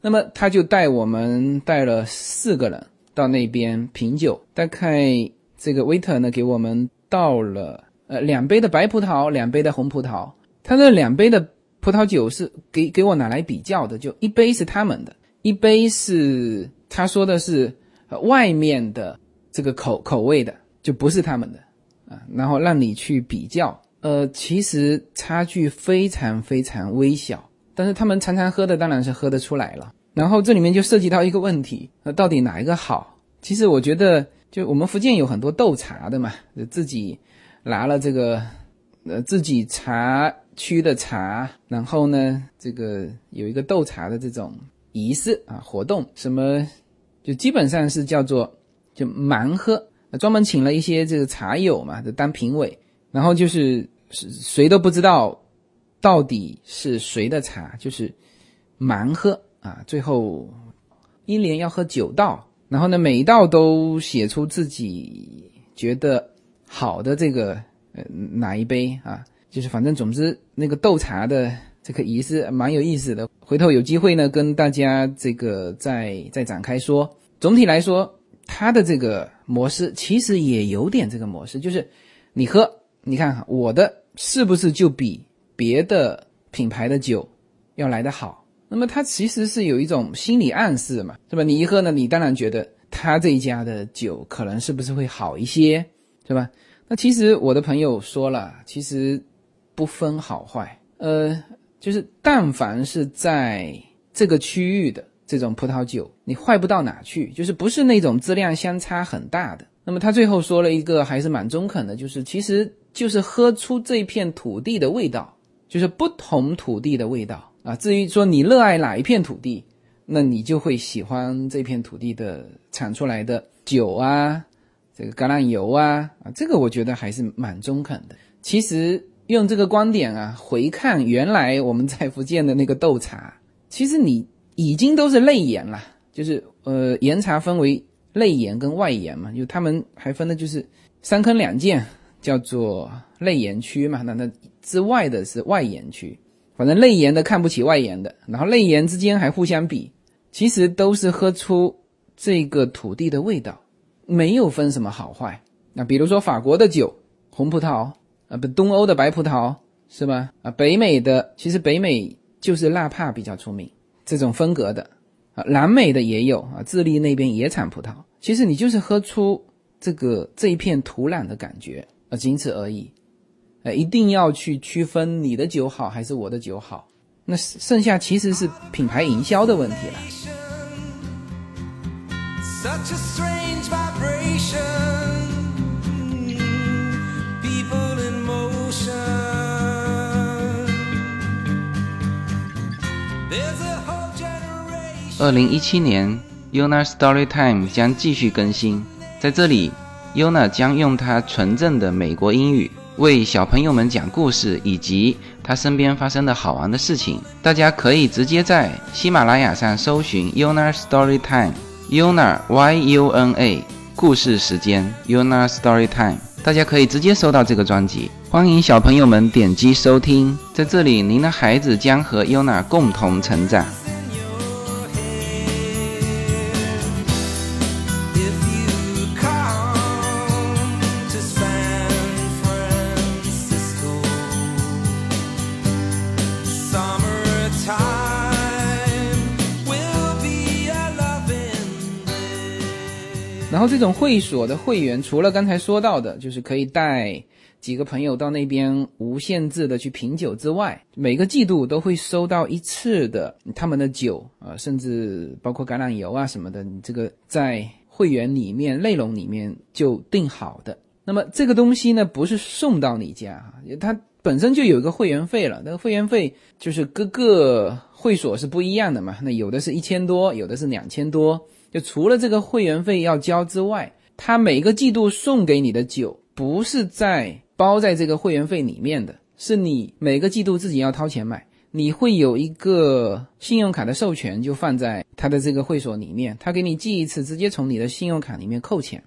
那么他就带我们带了四个人到那边品酒，大概这个 waiter 呢给我们倒了。呃，两杯的白葡萄，两杯的红葡萄，他这两杯的葡萄酒是给给我拿来比较的，就一杯是他们的，一杯是他说的是外面的这个口口味的，就不是他们的啊，然后让你去比较，呃，其实差距非常非常微小，但是他们常常喝的当然是喝得出来了，然后这里面就涉及到一个问题，那到底哪一个好？其实我觉得，就我们福建有很多斗茶的嘛，自己。拿了这个，呃，自己茶区的茶，然后呢，这个有一个斗茶的这种仪式啊活动，什么就基本上是叫做就盲喝，专门请了一些这个茶友嘛，就当评委，然后就是是谁都不知道到底是谁的茶，就是盲喝啊，最后一连要喝九道，然后呢，每一道都写出自己觉得。好的，这个呃哪一杯啊？就是反正总之那个斗茶的这个仪式蛮有意思的。回头有机会呢，跟大家这个再再展开说。总体来说，它的这个模式其实也有点这个模式，就是你喝，你看我的是不是就比别的品牌的酒要来得好？那么它其实是有一种心理暗示嘛，是吧？你一喝呢，你当然觉得他这一家的酒可能是不是会好一些？是吧？那其实我的朋友说了，其实不分好坏，呃，就是但凡是在这个区域的这种葡萄酒，你坏不到哪去，就是不是那种质量相差很大的。那么他最后说了一个还是蛮中肯的，就是其实就是喝出这片土地的味道，就是不同土地的味道啊。至于说你热爱哪一片土地，那你就会喜欢这片土地的产出来的酒啊。这个橄榄油啊啊，这个我觉得还是蛮中肯的。其实用这个观点啊，回看原来我们在福建的那个豆茶，其实你已经都是内盐了。就是呃，岩茶分为内盐跟外盐嘛，就他们还分的就是三坑两涧，叫做内盐区嘛。那那之外的是外盐区，反正内盐的看不起外盐的，然后内盐之间还互相比，其实都是喝出这个土地的味道。没有分什么好坏，那比如说法国的酒，红葡萄啊，不东欧的白葡萄是吧？啊，北美的其实北美就是纳帕比较出名，这种风格的啊，南美的也有啊，智利那边也产葡萄。其实你就是喝出这个这一片土壤的感觉啊，仅此而已。呃，一定要去区分你的酒好还是我的酒好，那剩下其实是品牌营销的问题了。Such a strange vibration, people in motion. 二零一七年，Yuna Storytime 将继续更新。在这里，Yuna 将用她纯正的美国英语为小朋友们讲故事，以及她身边发生的好玩的事情。大家可以直接在喜马拉雅上搜寻 Yuna Storytime。Yuna Y U N A 故事时间 Yuna Story Time，大家可以直接搜到这个专辑，欢迎小朋友们点击收听，在这里您的孩子将和 Yuna 共同成长。这种会所的会员，除了刚才说到的，就是可以带几个朋友到那边无限制的去品酒之外，每个季度都会收到一次的他们的酒啊，甚至包括橄榄油啊什么的，你这个在会员里面内容里面就定好的。那么这个东西呢，不是送到你家哈，它本身就有一个会员费了。那个会员费就是各个会所是不一样的嘛，那有的是一千多，有的是两千多。就除了这个会员费要交之外，他每个季度送给你的酒不是在包在这个会员费里面的，是你每个季度自己要掏钱买。你会有一个信用卡的授权，就放在他的这个会所里面，他给你寄一次，直接从你的信用卡里面扣钱，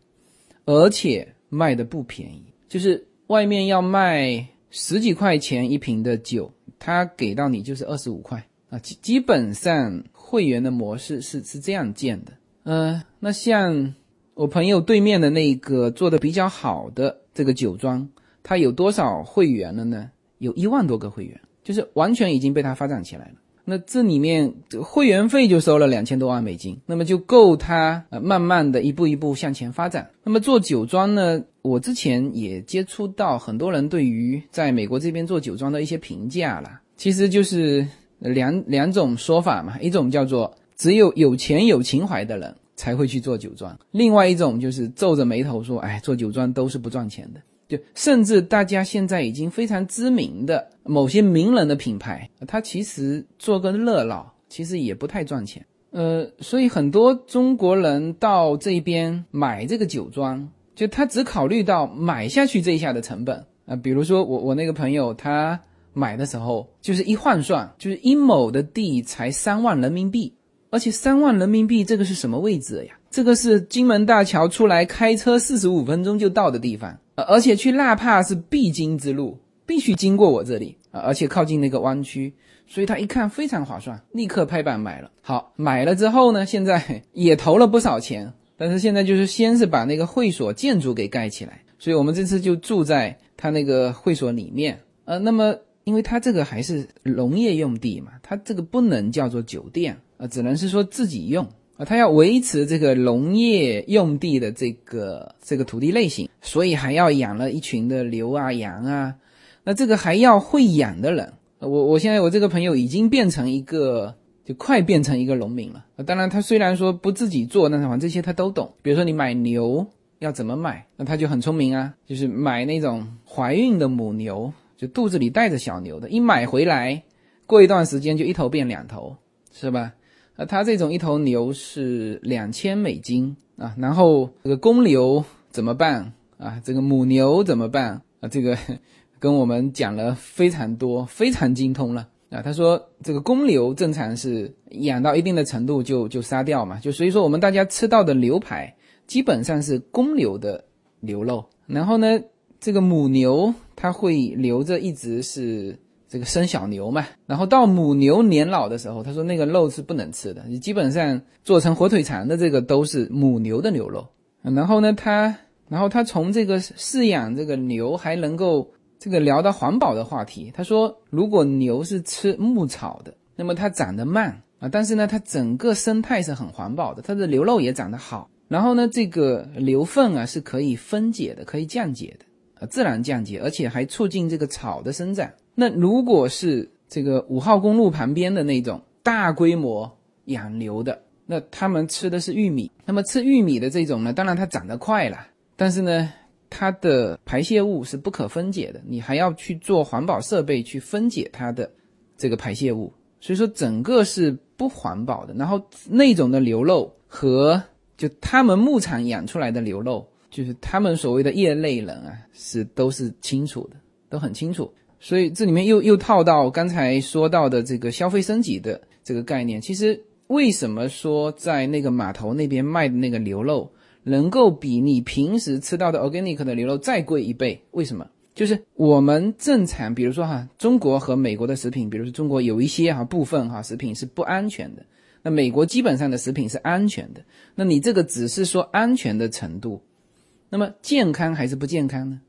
而且卖的不便宜，就是外面要卖十几块钱一瓶的酒，他给到你就是二十五块啊，基基本上会员的模式是是这样建的。呃，那像我朋友对面的那个做的比较好的这个酒庄，它有多少会员了呢？有一万多个会员，就是完全已经被他发展起来了。那这里面会员费就收了两千多万美金，那么就够他呃慢慢的一步一步向前发展。那么做酒庄呢，我之前也接触到很多人对于在美国这边做酒庄的一些评价了，其实就是两两种说法嘛，一种叫做。只有有钱有情怀的人才会去做酒庄。另外一种就是皱着眉头说：“哎，做酒庄都是不赚钱的。”就甚至大家现在已经非常知名的某些名人的品牌，他其实做个热闹，其实也不太赚钱。呃，所以很多中国人到这边买这个酒庄，就他只考虑到买下去这一下的成本啊。比如说我我那个朋友他买的时候，就是一换算，就是一亩的地才三万人民币。而且三万人民币，这个是什么位置呀？这个是金门大桥出来开车四十五分钟就到的地方，而且去纳帕是必经之路，必须经过我这里啊，而且靠近那个湾区，所以他一看非常划算，立刻拍板买了。好，买了之后呢，现在 也投了不少钱，但是现在就是先是把那个会所建筑给盖起来，所以我们这次就住在他那个会所里面。呃，那么因为他这个还是农业用地嘛，他这个不能叫做酒店。啊，只能是说自己用啊，他要维持这个农业用地的这个这个土地类型，所以还要养了一群的牛啊羊啊，那这个还要会养的人，我我现在我这个朋友已经变成一个，就快变成一个农民了。当然他虽然说不自己做，但是反正这些他都懂。比如说你买牛要怎么买，那他就很聪明啊，就是买那种怀孕的母牛，就肚子里带着小牛的，一买回来，过一段时间就一头变两头，是吧？那他这种一头牛是两千美金啊，然后这个公牛怎么办啊？这个母牛怎么办啊？这个跟我们讲了非常多，非常精通了啊。他说这个公牛正常是养到一定的程度就就杀掉嘛，就所以说我们大家吃到的牛排基本上是公牛的牛肉，然后呢，这个母牛它会留着一直是。这个生小牛嘛，然后到母牛年老的时候，他说那个肉是不能吃的，你基本上做成火腿肠的这个都是母牛的牛肉。然后呢，他，然后他从这个饲养这个牛还能够这个聊到环保的话题。他说，如果牛是吃牧草的，那么它长得慢啊，但是呢，它整个生态是很环保的，它的牛肉也长得好。然后呢，这个牛粪啊是可以分解的，可以降解的，啊，自然降解，而且还促进这个草的生长。那如果是这个五号公路旁边的那种大规模养牛的，那他们吃的是玉米。那么吃玉米的这种呢，当然它长得快了，但是呢，它的排泄物是不可分解的，你还要去做环保设备去分解它的这个排泄物，所以说整个是不环保的。然后那种的牛肉和就他们牧场养出来的牛肉，就是他们所谓的业内人啊，是都是清楚的，都很清楚。所以这里面又又套到刚才说到的这个消费升级的这个概念。其实为什么说在那个码头那边卖的那个牛肉能够比你平时吃到的 organic 的牛肉再贵一倍？为什么？就是我们正常，比如说哈，中国和美国的食品，比如说中国有一些哈部分哈食品是不安全的，那美国基本上的食品是安全的。那你这个只是说安全的程度，那么健康还是不健康呢？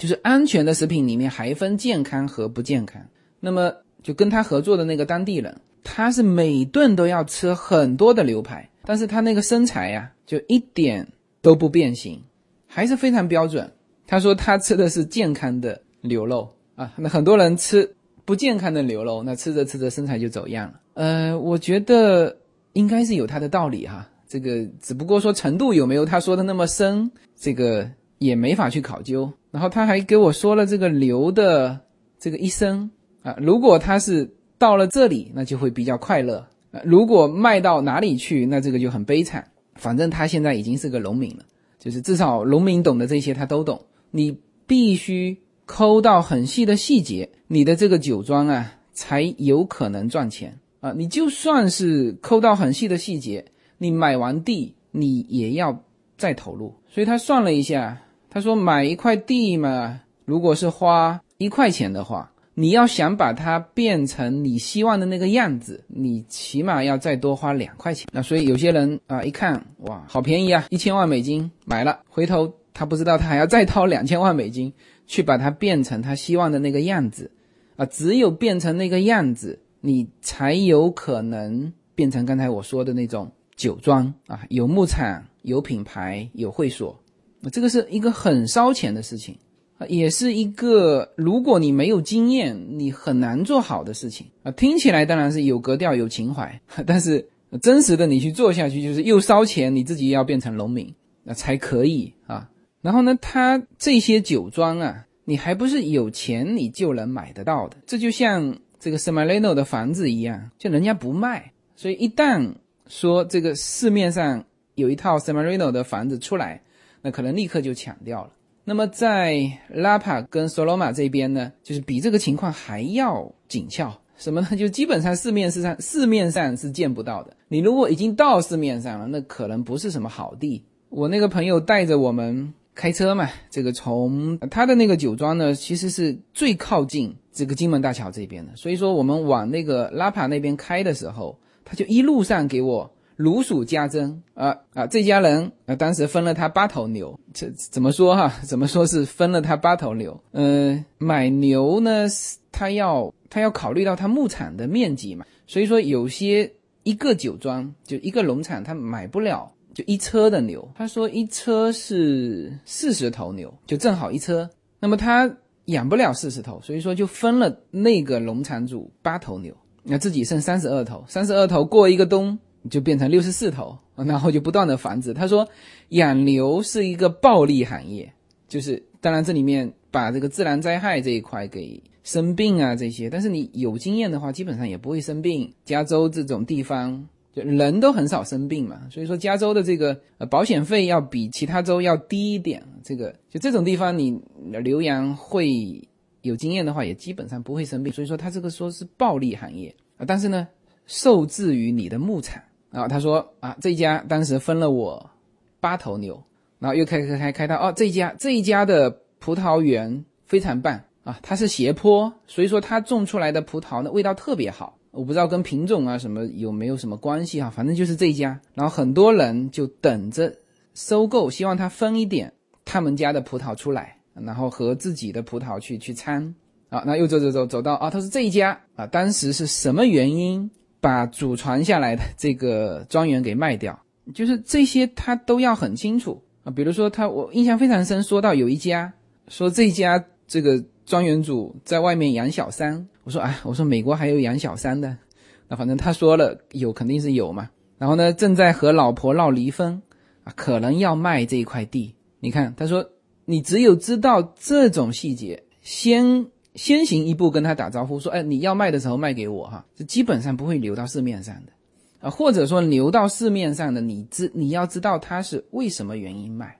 就是安全的食品里面还分健康和不健康。那么就跟他合作的那个当地人，他是每顿都要吃很多的牛排，但是他那个身材呀，就一点都不变形，还是非常标准。他说他吃的是健康的牛肉啊，那很多人吃不健康的牛肉，那吃着吃着身材就走样了。呃，我觉得应该是有他的道理哈。这个只不过说程度有没有他说的那么深，这个也没法去考究。然后他还给我说了这个牛的这个一生啊，如果他是到了这里，那就会比较快乐；如果卖到哪里去，那这个就很悲惨。反正他现在已经是个农民了，就是至少农民懂的这些他都懂。你必须抠到很细的细节，你的这个酒庄啊才有可能赚钱啊。你就算是抠到很细的细节。你买完地，你也要再投入，所以他算了一下，他说买一块地嘛，如果是花一块钱的话，你要想把它变成你希望的那个样子，你起码要再多花两块钱。那所以有些人啊，一看哇，好便宜啊，一千万美金买了，回头他不知道他还要再掏两千万美金去把它变成他希望的那个样子，啊，只有变成那个样子，你才有可能变成刚才我说的那种。酒庄啊，有牧场，有品牌，有会所，这个是一个很烧钱的事情啊，也是一个如果你没有经验，你很难做好的事情啊。听起来当然是有格调、有情怀，但是真实的你去做下去，就是又烧钱，你自己要变成农民那才可以啊。然后呢，他这些酒庄啊，你还不是有钱你就能买得到的，这就像这个 s m a l e n o 的房子一样，就人家不卖，所以一旦。说这个市面上有一套 Samarino 的房子出来，那可能立刻就抢掉了。那么在拉帕跟索罗马这边呢，就是比这个情况还要紧俏。什么呢？就基本上市面上市面上是见不到的。你如果已经到市面上了，那可能不是什么好地。我那个朋友带着我们开车嘛，这个从他的那个酒庄呢，其实是最靠近这个金门大桥这边的。所以说我们往那个拉帕那边开的时候。他就一路上给我如数家珍啊啊！这家人啊，当时分了他八头牛，这怎么说哈？怎么说是分了他八头牛？嗯，买牛呢，他要他要考虑到他牧场的面积嘛，所以说有些一个酒庄就一个农场，他买不了就一车的牛。他说一车是四十头牛，就正好一车。那么他养不了四十头，所以说就分了那个农场主八头牛。那自己剩三十二头，三十二头过一个冬就变成六十四头，然后就不断的繁殖。他说，养牛是一个暴利行业，就是当然这里面把这个自然灾害这一块给生病啊这些，但是你有经验的话，基本上也不会生病。加州这种地方就人都很少生病嘛，所以说加州的这个呃保险费要比其他州要低一点。这个就这种地方你留羊会。有经验的话，也基本上不会生病，所以说他这个说是暴利行业啊。但是呢，受制于你的牧场啊。他说啊，这家当时分了我八头牛，然后又开开开开到哦，这家这一家的葡萄园非常棒啊，它是斜坡，所以说它种出来的葡萄呢味道特别好。我不知道跟品种啊什么有没有什么关系哈，反正就是这一家。然后很多人就等着收购，希望他分一点他们家的葡萄出来。然后和自己的葡萄去去掺啊，那又走走走走到啊，他说这一家啊，当时是什么原因把祖传下来的这个庄园给卖掉？就是这些他都要很清楚啊。比如说他，我印象非常深，说到有一家说这家这个庄园主在外面养小三，我说哎，我说美国还有养小三的，那反正他说了有肯定是有嘛。然后呢，正在和老婆闹离婚啊，可能要卖这一块地。你看他说。你只有知道这种细节，先先行一步跟他打招呼，说，哎，你要卖的时候卖给我哈，这基本上不会流到市面上的，啊，或者说流到市面上的，你知你要知道他是为什么原因卖，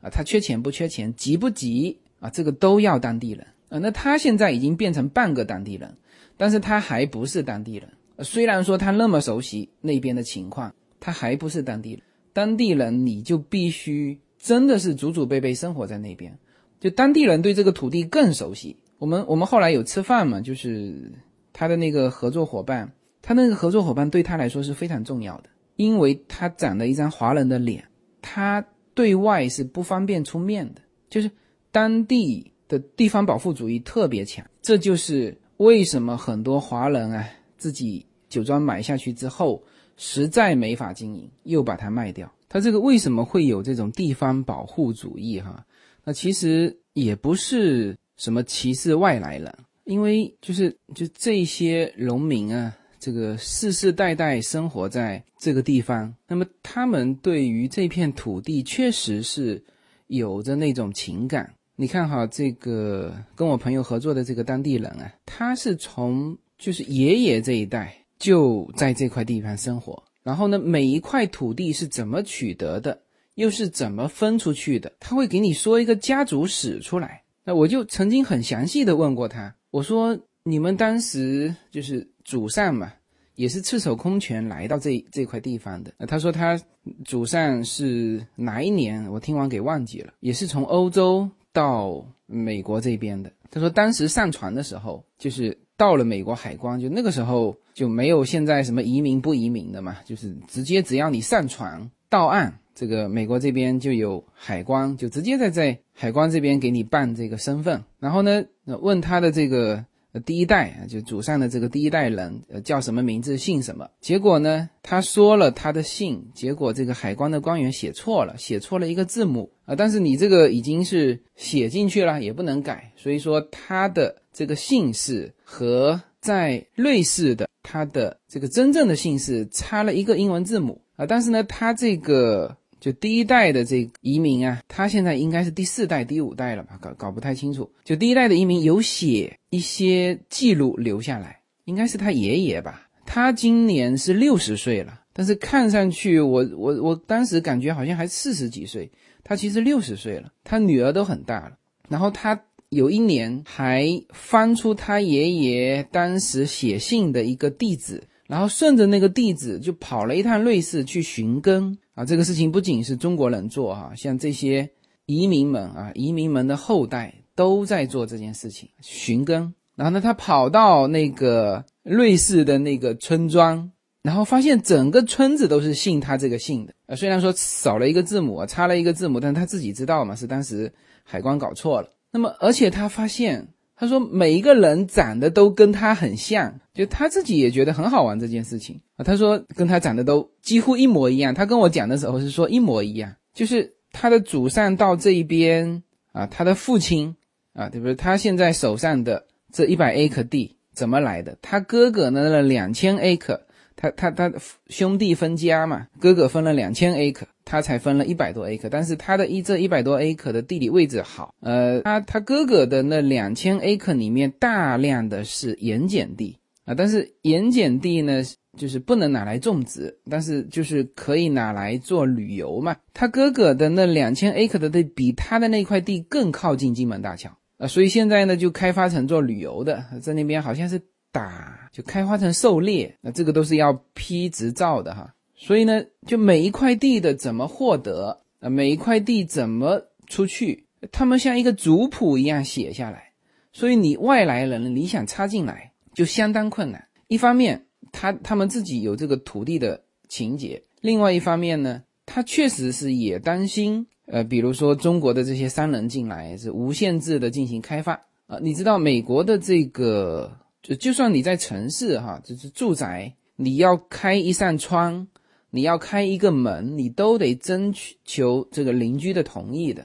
啊，他缺钱不缺钱，急不急啊，这个都要当地人，啊，那他现在已经变成半个当地人，但是他还不是当地人，虽然说他那么熟悉那边的情况，他还不是当地人，当地人你就必须。真的是祖祖辈辈生活在那边，就当地人对这个土地更熟悉。我们我们后来有吃饭嘛，就是他的那个合作伙伴，他那个合作伙伴对他来说是非常重要的，因为他长了一张华人的脸，他对外是不方便出面的，就是当地的地方保护主义特别强。这就是为什么很多华人啊自己酒庄买下去之后，实在没法经营，又把它卖掉。他这个为什么会有这种地方保护主义？哈，那其实也不是什么歧视外来人，因为就是就这些农民啊，这个世世代代生活在这个地方，那么他们对于这片土地确实是有着那种情感。你看哈，这个跟我朋友合作的这个当地人啊，他是从就是爷爷这一代。就在这块地方生活，然后呢，每一块土地是怎么取得的，又是怎么分出去的，他会给你说一个家族史出来。那我就曾经很详细的问过他，我说你们当时就是祖上嘛，也是赤手空拳来到这这块地方的。他说他祖上是哪一年，我听完给忘记了，也是从欧洲到美国这边的。他说当时上船的时候，就是到了美国海关，就那个时候。就没有现在什么移民不移民的嘛，就是直接只要你上船到岸，这个美国这边就有海关，就直接在在海关这边给你办这个身份。然后呢，问他的这个第一代啊，就祖上的这个第一代人，呃，叫什么名字，姓什么？结果呢，他说了他的姓，结果这个海关的官员写错了，写错了一个字母啊。但是你这个已经是写进去了，也不能改，所以说他的这个姓氏和在瑞士的。他的这个真正的姓氏差了一个英文字母啊，但是呢，他这个就第一代的这移民啊，他现在应该是第四代、第五代了吧？搞搞不太清楚。就第一代的移民有写一些记录留下来，应该是他爷爷吧？他今年是六十岁了，但是看上去我我我当时感觉好像还四十几岁，他其实六十岁了，他女儿都很大了，然后他。有一年还翻出他爷爷当时写信的一个地址，然后顺着那个地址就跑了一趟瑞士去寻根啊！这个事情不仅是中国人做哈，像这些移民们啊，移民们的后代都在做这件事情寻根。然后呢，他跑到那个瑞士的那个村庄，然后发现整个村子都是姓他这个姓的啊。虽然说少了一个字母，差了一个字母，但他自己知道嘛，是当时海关搞错了。那么，而且他发现，他说每一个人长得都跟他很像，就他自己也觉得很好玩这件事情啊。他说跟他长得都几乎一模一样。他跟我讲的时候是说一模一样，就是他的祖上到这一边啊，他的父亲啊，对不对？他现在手上的这一百 acre 地怎么来的？他哥哥呢？那两千 a 克。他他他兄弟分家嘛，哥哥分了两千 acre，他才分了一百多 a 克但是他的一这一百多 a 克的地理位置好，呃，他他哥哥的那两千 acre 里面大量的是盐碱地啊，但是盐碱地呢，就是不能拿来种植，但是就是可以拿来做旅游嘛。他哥哥的那两千 acre 的地比他的那块地更靠近金门大桥啊，所以现在呢就开发成做旅游的，在那边好像是。打就开发成狩猎，那这个都是要批执照的哈。所以呢，就每一块地的怎么获得啊，每一块地怎么出去，他们像一个族谱一样写下来。所以你外来人你想插进来就相当困难。一方面，他他们自己有这个土地的情节；另外一方面呢，他确实是也担心，呃，比如说中国的这些商人进来是无限制的进行开发啊。你知道美国的这个。就就算你在城市哈，就是住宅，你要开一扇窗，你要开一个门，你都得征求这个邻居的同意的，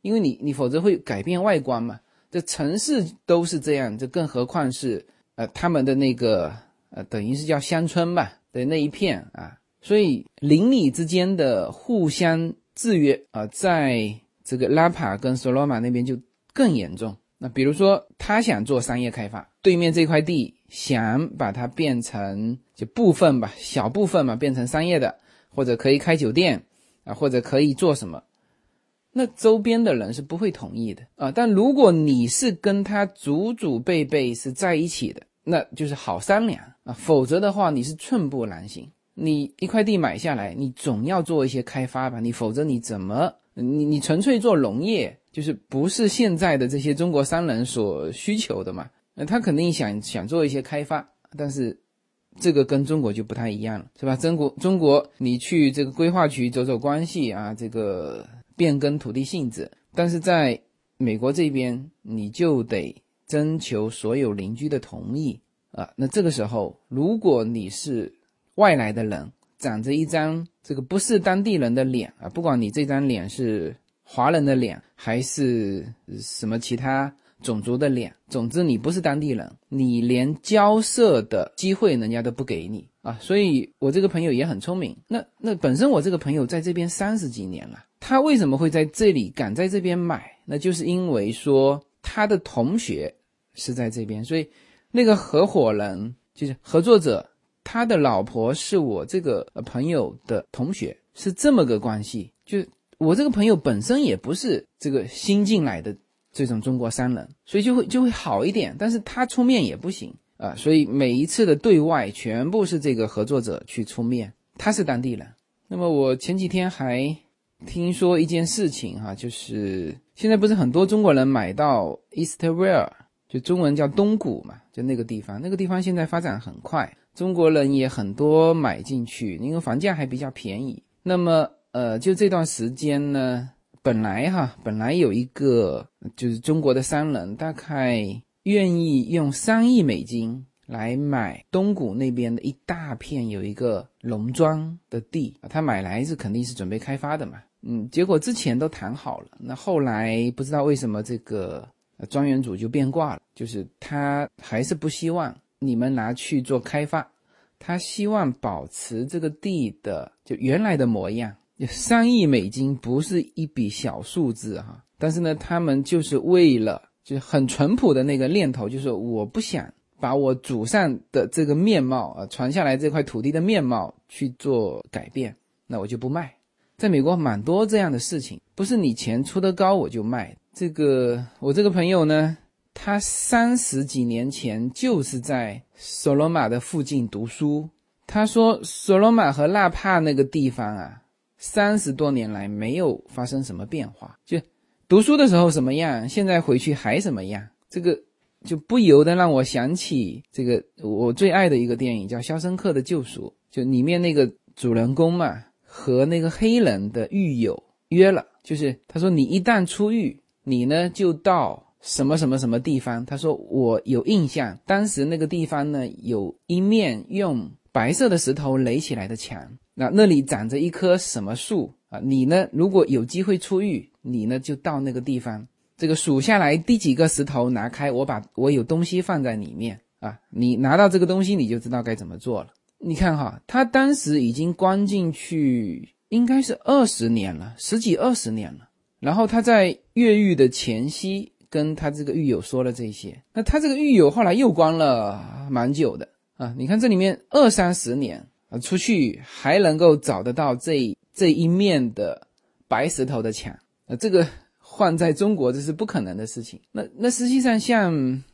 因为你你否则会改变外观嘛。这城市都是这样，这更何况是呃他们的那个呃等于是叫乡村吧的那一片啊，所以邻里之间的互相制约啊，在这个拉帕跟索罗马那边就更严重。那比如说他想做商业开发。对面这块地想把它变成就部分吧，小部分嘛，变成商业的，或者可以开酒店啊，或者可以做什么？那周边的人是不会同意的啊。但如果你是跟他祖祖辈辈是在一起的，那就是好商量啊。否则的话，你是寸步难行。你一块地买下来，你总要做一些开发吧？你否则你怎么你你纯粹做农业，就是不是现在的这些中国商人所需求的嘛？那他肯定想想做一些开发，但是这个跟中国就不太一样了，是吧？中国中国，你去这个规划局走走关系啊，这个变更土地性质，但是在美国这边，你就得征求所有邻居的同意啊。那这个时候，如果你是外来的人，长着一张这个不是当地人的脸啊，不管你这张脸是华人的脸还是什么其他种族的脸，总之你不是当地人，你连交涉的机会人家都不给你啊。所以我这个朋友也很聪明，那那本身我这个朋友在这边三十几年了，他为什么会在这里敢在这边买？那就是因为说他的同学是在这边，所以那个合伙人就是合作者。他的老婆是我这个朋友的同学，是这么个关系。就我这个朋友本身也不是这个新进来的这种中国商人，所以就会就会好一点。但是他出面也不行啊，所以每一次的对外全部是这个合作者去出面，他是当地人。那么我前几天还听说一件事情哈，就是现在不是很多中国人买到 Eastwell，就中文叫东谷嘛，就那个地方，那个地方现在发展很快。中国人也很多买进去，因为房价还比较便宜。那么，呃，就这段时间呢，本来哈，本来有一个就是中国的商人，大概愿意用三亿美金来买东谷那边的一大片有一个农庄的地，他买来是肯定是准备开发的嘛。嗯，结果之前都谈好了，那后来不知道为什么这个庄园主就变卦了，就是他还是不希望。你们拿去做开发，他希望保持这个地的就原来的模样。三亿美金不是一笔小数字哈，但是呢，他们就是为了就很淳朴的那个念头，就是我不想把我祖上的这个面貌啊传下来这块土地的面貌去做改变，那我就不卖。在美国蛮多这样的事情，不是你钱出的高我就卖。这个我这个朋友呢。他三十几年前就是在索罗马的附近读书。他说，索罗马和纳帕那个地方啊，三十多年来没有发生什么变化。就读书的时候什么样，现在回去还什么样。这个就不由得让我想起这个我最爱的一个电影，叫《肖申克的救赎》。就里面那个主人公嘛，和那个黑人的狱友约了，就是他说，你一旦出狱，你呢就到。什么什么什么地方？他说我有印象，当时那个地方呢，有一面用白色的石头垒起来的墙，那那里长着一棵什么树啊？你呢，如果有机会出狱，你呢就到那个地方，这个数下来第几个石头拿开，我把我有东西放在里面啊，你拿到这个东西，你就知道该怎么做了。你看哈，他当时已经关进去，应该是二十年了，十几二十年了，然后他在越狱的前夕。跟他这个狱友说了这些，那他这个狱友后来又关了蛮久的啊！你看这里面二三十年啊，出去还能够找得到这这一面的白石头的墙啊，这个换在中国这是不可能的事情。那那实际上像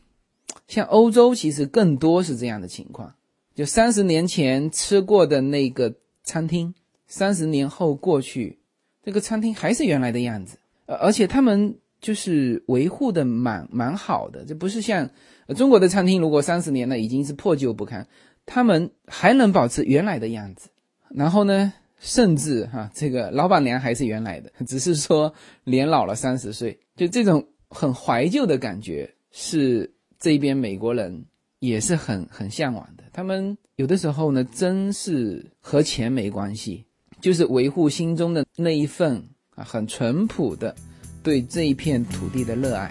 像欧洲其实更多是这样的情况，就三十年前吃过的那个餐厅，三十年后过去，这个餐厅还是原来的样子，而且他们。就是维护的蛮蛮好的，这不是像中国的餐厅，如果三十年了已经是破旧不堪，他们还能保持原来的样子。然后呢，甚至哈，这个老板娘还是原来的，只是说年老了三十岁，就这种很怀旧的感觉，是这边美国人也是很很向往的。他们有的时候呢，真是和钱没关系，就是维护心中的那一份啊，很淳朴的。对这一片土地的热爱。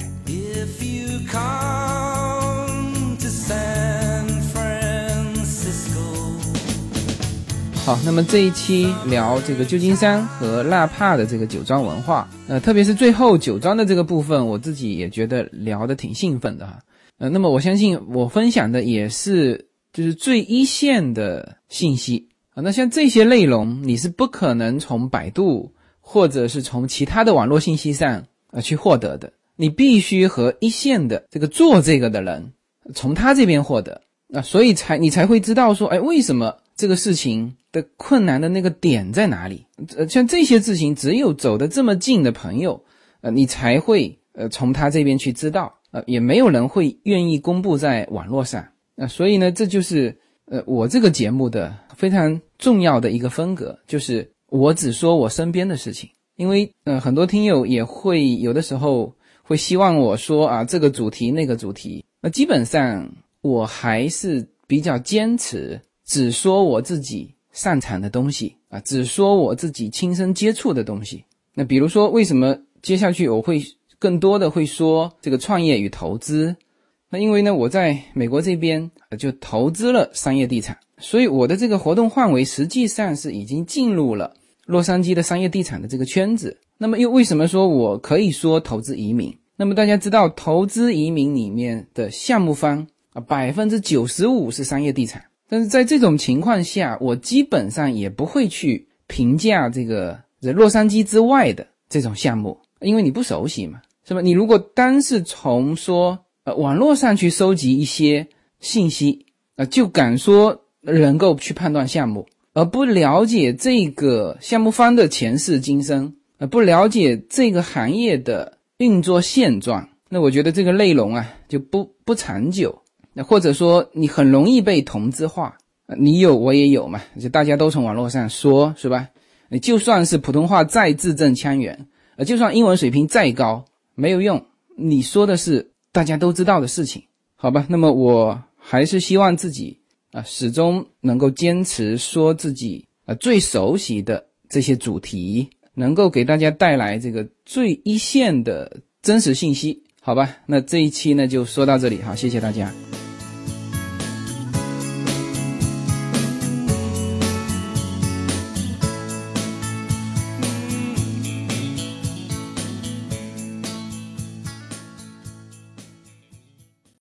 好，那么这一期聊这个旧金山和纳帕的这个酒庄文化，呃，特别是最后酒庄的这个部分，我自己也觉得聊得挺兴奋的哈。呃，那么我相信我分享的也是就是最一线的信息啊。那像这些内容，你是不可能从百度。或者是从其他的网络信息上呃去获得的，你必须和一线的这个做这个的人从他这边获得啊，所以才你才会知道说，哎，为什么这个事情的困难的那个点在哪里？呃，像这些事情，只有走得这么近的朋友，呃，你才会呃从他这边去知道，呃，也没有人会愿意公布在网络上啊，所以呢，这就是呃我这个节目的非常重要的一个风格，就是。我只说我身边的事情，因为呃，很多听友也会有的时候会希望我说啊这个主题那个主题，那基本上我还是比较坚持只说我自己擅长的东西啊，只说我自己亲身接触的东西。那比如说，为什么接下去我会更多的会说这个创业与投资？那因为呢，我在美国这边就投资了商业地产，所以我的这个活动范围实际上是已经进入了洛杉矶的商业地产的这个圈子。那么又为什么说我可以说投资移民？那么大家知道，投资移民里面的项目方啊，百分之九十五是商业地产。但是在这种情况下，我基本上也不会去评价这个洛杉矶之外的这种项目，因为你不熟悉嘛，是吧？你如果单是从说呃。网络上去收集一些信息，啊，就敢说能够去判断项目，而不了解这个项目方的前世今生，呃，不了解这个行业的运作现状，那我觉得这个内容啊就不不长久，那或者说你很容易被同质化，你有我也有嘛，就大家都从网络上说，是吧？你就算是普通话再字正腔圆，呃，就算英文水平再高，没有用，你说的是。大家都知道的事情，好吧？那么我还是希望自己啊，始终能够坚持说自己啊最熟悉的这些主题，能够给大家带来这个最一线的真实信息，好吧？那这一期呢就说到这里，好，谢谢大家。